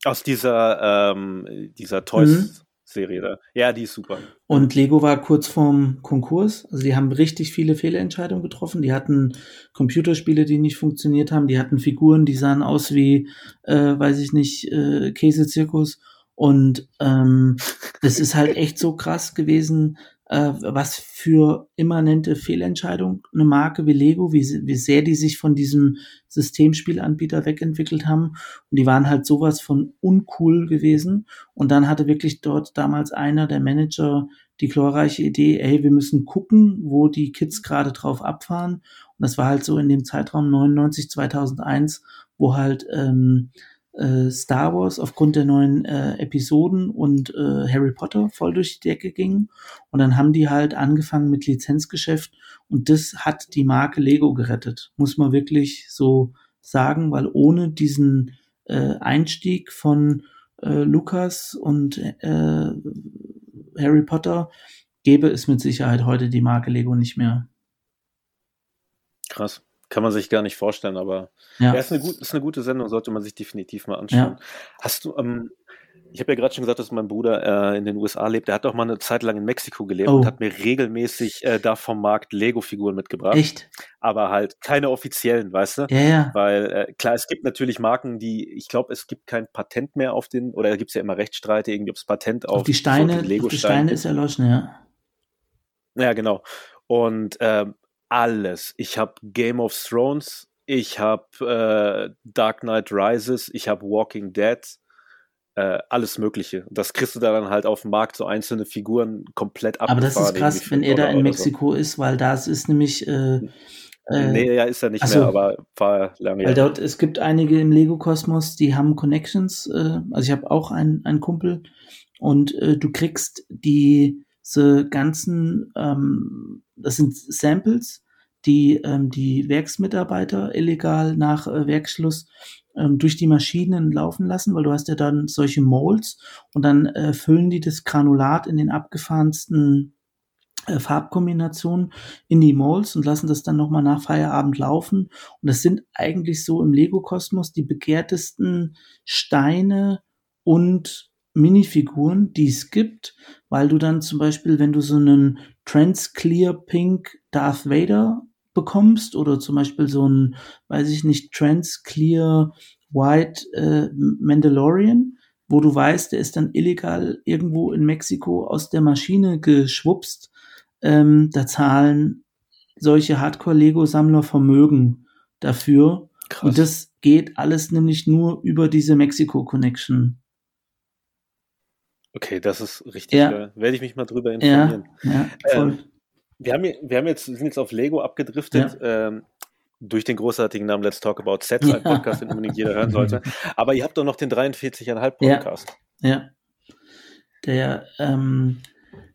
Aus dieser, ähm, dieser Toys. Serie da. Ja, die ist super. Und Lego war kurz vorm Konkurs. Also die haben richtig viele Fehlentscheidungen getroffen. Die hatten Computerspiele, die nicht funktioniert haben. Die hatten Figuren, die sahen aus wie, äh, weiß ich nicht, äh, Käsezirkus. Und ähm, das ist halt echt so krass gewesen, äh, was für immanente Fehlentscheidung eine Marke wie Lego, wie, wie sehr die sich von diesem Systemspielanbieter wegentwickelt haben. Und die waren halt sowas von uncool gewesen. Und dann hatte wirklich dort damals einer der Manager die glorreiche Idee, ey, wir müssen gucken, wo die Kids gerade drauf abfahren. Und das war halt so in dem Zeitraum 99, 2001, wo halt ähm, äh, Star Wars aufgrund der neuen äh, Episoden und äh, Harry Potter voll durch die Decke ging. Und dann haben die halt angefangen mit Lizenzgeschäft und das hat die Marke Lego gerettet, muss man wirklich so sagen, weil ohne diesen äh, Einstieg von äh, Lucas und äh, Harry Potter gäbe es mit Sicherheit heute die Marke Lego nicht mehr. Krass. Kann man sich gar nicht vorstellen, aber ja, ja ist, eine gut, ist eine gute Sendung, sollte man sich definitiv mal anschauen. Ja. Hast du, ähm, ich habe ja gerade schon gesagt, dass mein Bruder äh, in den USA lebt. Der hat auch mal eine Zeit lang in Mexiko gelebt oh. und hat mir regelmäßig äh, da vom Markt Lego-Figuren mitgebracht. Echt? Aber halt keine offiziellen, weißt du? Ja, ja. Weil äh, klar, es gibt natürlich Marken, die, ich glaube, es gibt kein Patent mehr auf den, oder da gibt es ja immer Rechtsstreite, irgendwie ob es Patent auf, auf die Steine, Lego auf die Steine ist erloschen, ja. Ja, genau. Und ähm, alles. Ich habe Game of Thrones, ich habe äh, Dark Knight Rises, ich habe Walking Dead, äh, alles Mögliche. Das kriegst du da dann halt auf dem Markt so einzelne Figuren komplett ab. Aber das ist krass, wenn er da in Mexiko so. ist, weil das ist nämlich. Äh, äh, nee, ja, ist er nicht also, mehr, aber war lange. Weil dort, es gibt einige im Lego-Kosmos, die haben Connections. Äh, also ich habe auch einen, einen Kumpel und äh, du kriegst die diese ganzen, ähm, das sind Samples, die ähm, die Werksmitarbeiter illegal nach äh, Werkschluss ähm, durch die Maschinen laufen lassen, weil du hast ja dann solche Molds und dann äh, füllen die das Granulat in den abgefahrensten äh, Farbkombinationen in die Molds und lassen das dann nochmal nach Feierabend laufen. Und das sind eigentlich so im Lego-Kosmos die begehrtesten Steine und Minifiguren, die es gibt, weil du dann zum Beispiel, wenn du so einen Trans Clear Pink Darth Vader bekommst oder zum Beispiel so ein, weiß ich nicht, Trans Clear White äh, Mandalorian, wo du weißt, der ist dann illegal irgendwo in Mexiko aus der Maschine geschwupst, ähm, da zahlen solche Hardcore-Lego-Sammler Vermögen dafür. Krass. Und das geht alles nämlich nur über diese Mexiko-Connection. Okay, das ist richtig. Ja. Werde ich mich mal drüber informieren. Ja, ja. Ähm, wir, haben, wir haben jetzt, sind jetzt auf Lego abgedriftet. Ähm, durch den großartigen Namen Let's Talk About Sets, ein Podcast, den unbedingt jeder hören sollte. Aber ihr habt doch noch den 43,5 Podcast. Ja. ja. Der ähm,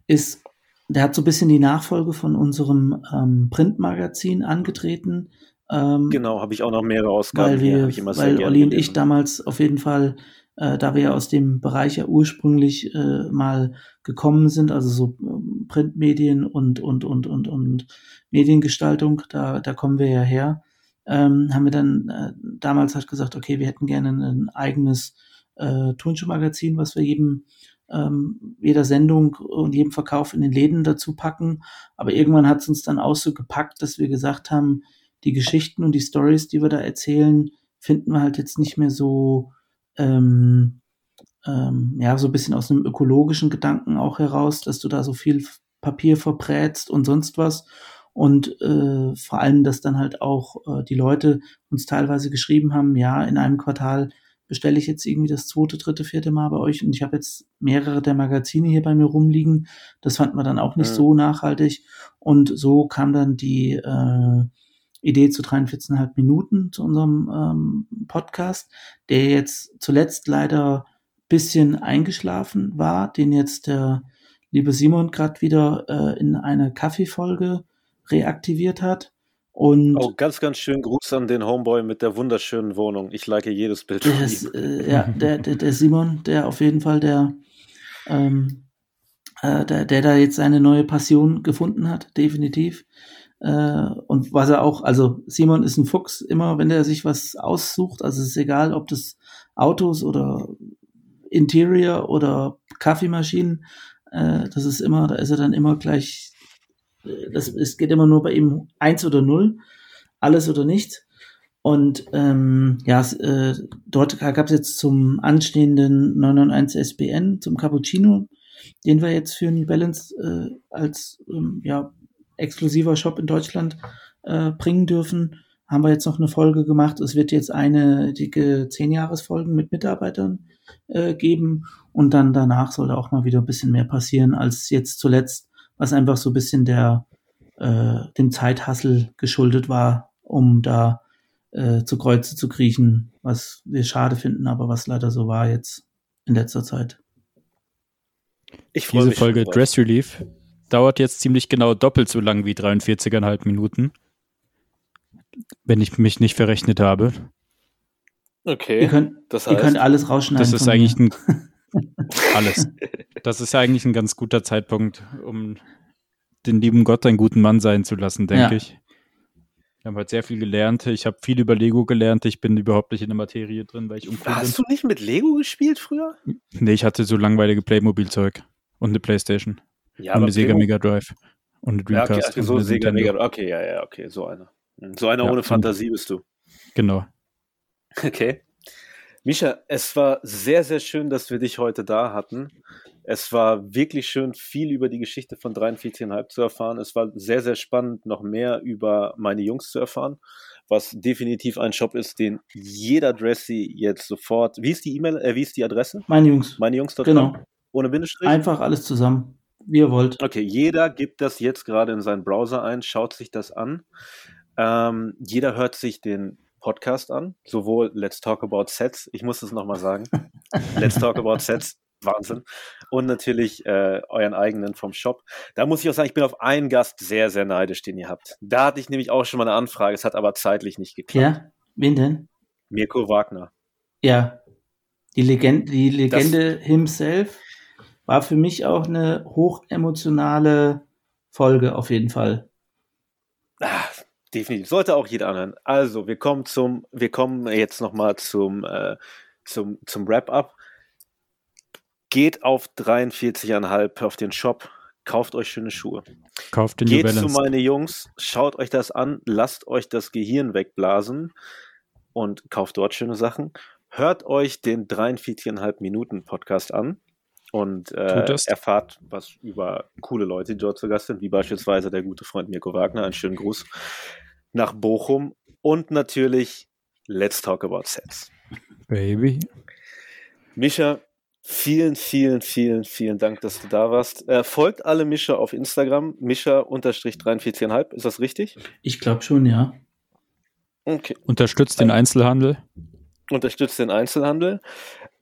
ist, der hat so ein bisschen die Nachfolge von unserem ähm, Printmagazin angetreten. Ähm, genau, habe ich auch noch mehrere Ausgaben. Weil wir, hier, weil Olli und ich damals auf jeden Fall äh, da wir ja aus dem Bereich ja ursprünglich äh, mal gekommen sind, also so ähm, Printmedien und, und, und, und, und Mediengestaltung, da, da kommen wir ja her, ähm, haben wir dann äh, damals halt gesagt, okay, wir hätten gerne ein eigenes äh, Turnschuhmagazin, was wir jedem ähm, jeder Sendung und jedem Verkauf in den Läden dazu packen. Aber irgendwann hat es uns dann auch so gepackt, dass wir gesagt haben, die Geschichten und die Stories, die wir da erzählen, finden wir halt jetzt nicht mehr so ähm, ähm, ja, so ein bisschen aus einem ökologischen Gedanken auch heraus, dass du da so viel Papier verbrätst und sonst was. Und äh, vor allem, dass dann halt auch äh, die Leute uns teilweise geschrieben haben, ja, in einem Quartal bestelle ich jetzt irgendwie das zweite, dritte, vierte Mal bei euch und ich habe jetzt mehrere der Magazine hier bei mir rumliegen. Das fand man dann auch nicht ja. so nachhaltig. Und so kam dann die äh, Idee zu 43,5 Minuten zu unserem ähm, Podcast, der jetzt zuletzt leider bisschen eingeschlafen war, den jetzt der liebe Simon gerade wieder äh, in eine Kaffeefolge reaktiviert hat. Und oh, ganz, ganz schön Gruß an den Homeboy mit der wunderschönen Wohnung. Ich like jedes Bild von ist. Äh, ja, der, der, der Simon, der auf jeden Fall der, ähm, äh, der, der da jetzt seine neue Passion gefunden hat, definitiv. Äh, und was er auch, also Simon ist ein Fuchs, immer wenn er sich was aussucht, also es ist egal, ob das Autos oder Interior oder Kaffeemaschinen, äh, das ist immer, da ist er dann immer gleich, äh, das, es geht immer nur bei ihm eins oder null, alles oder nichts. Und ähm, ja, äh, dort gab es jetzt zum anstehenden 991 SBN, zum Cappuccino, den wir jetzt für New Balance äh, als ähm, ja, exklusiver Shop in Deutschland äh, bringen dürfen, haben wir jetzt noch eine Folge gemacht. Es wird jetzt eine dicke Zehn-Jahres-Folgen mit Mitarbeitern äh, geben und dann danach soll da auch mal wieder ein bisschen mehr passieren als jetzt zuletzt, was einfach so ein bisschen der äh, dem Zeithassel geschuldet war, um da äh, zu Kreuze zu kriechen, was wir schade finden, aber was leider so war jetzt in letzter Zeit. Ich Diese Folge Dress Relief dauert jetzt ziemlich genau doppelt so lang wie 43,5 Minuten. Wenn ich mich nicht verrechnet habe. Okay. Ihr könnt, das heißt, ihr könnt alles rausschneiden. Das ist eigentlich ein, alles. Das ist eigentlich ein ganz guter Zeitpunkt, um den lieben Gott einen guten Mann sein zu lassen, denke ja. ich. Wir haben heute sehr viel gelernt. Ich habe viel über Lego gelernt. Ich bin überhaupt nicht in der Materie drin, weil ich uncool Hast bin. du nicht mit Lego gespielt früher? Nee, ich hatte so langweilige Playmobil-Zeug und eine Playstation. Ja, und eine Sega Mega Drive. Und eine Dreamcast. Ja, okay, also so Sega Mega Drive. Okay, ja, ja, okay, so einer. So einer ja, ohne Fantasie bist du. Genau. Okay. Misha, es war sehr, sehr schön, dass wir dich heute da hatten. Es war wirklich schön, viel über die Geschichte von 43,5 zu erfahren. Es war sehr, sehr spannend, noch mehr über meine Jungs zu erfahren, was definitiv ein Shop ist, den jeder Dressy jetzt sofort. Wie ist die E-Mail, äh, wie ist die Adresse? Meine Jungs. Meine Jungs. Genau. Ohne Bindestrich? Einfach alles zusammen, wie ihr wollt. Okay, jeder gibt das jetzt gerade in seinen Browser ein, schaut sich das an. Ähm, jeder hört sich den Podcast an, sowohl Let's Talk About Sets, ich muss es nochmal sagen, Let's Talk About Sets Wahnsinn. Und natürlich äh, euren eigenen vom Shop. Da muss ich auch sagen, ich bin auf einen Gast sehr, sehr neidisch, den ihr habt. Da hatte ich nämlich auch schon mal eine Anfrage, es hat aber zeitlich nicht geklappt. Ja, wen denn? Mirko Wagner. Ja, die, Legend die Legende das, himself war für mich auch eine hochemotionale Folge auf jeden Fall. Ah, definitiv. Sollte auch jeder anhören. Also, wir kommen zum, wir kommen jetzt nochmal zum, äh, zum, zum Wrap-up. Geht auf 43,5 auf den Shop, kauft euch schöne Schuhe. Kauft den Geht zu meine Jungs, schaut euch das an, lasst euch das Gehirn wegblasen und kauft dort schöne Sachen. Hört euch den 43,5 Minuten Podcast an und äh, erfahrt was über coole Leute, die dort zu Gast sind, wie beispielsweise der gute Freund Mirko Wagner. Einen schönen Gruß nach Bochum und natürlich Let's Talk About Sets. Baby. Mischa, Vielen, vielen, vielen, vielen Dank, dass du da warst. Äh, folgt alle Mischa auf Instagram, Mischa-43,5, ist das richtig? Ich glaube schon, ja. Okay. Unterstützt den Einzelhandel. Unterstützt den Einzelhandel.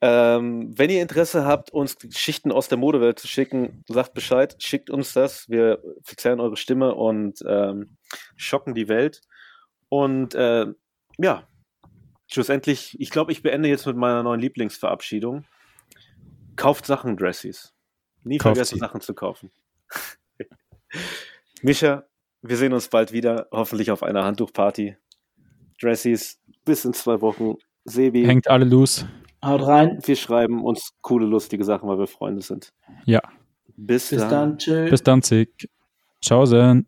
Ähm, wenn ihr Interesse habt, uns Geschichten aus der Modewelt zu schicken, sagt Bescheid, schickt uns das. Wir verzerren eure Stimme und ähm, schocken die Welt. Und äh, ja, schlussendlich, ich glaube, ich beende jetzt mit meiner neuen Lieblingsverabschiedung. Kauft Sachen, Dressies. Nie Kauft vergessen, sie. Sachen zu kaufen. Mischa, wir sehen uns bald wieder, hoffentlich auf einer Handtuchparty. Dressies, bis in zwei Wochen. Sebi. Hängt alle los. Haut rein. Wir schreiben uns coole, lustige Sachen, weil wir Freunde sind. Ja. Bis, bis dann. dann. Tschö. Bis dann, Zick. Ciao, Sen.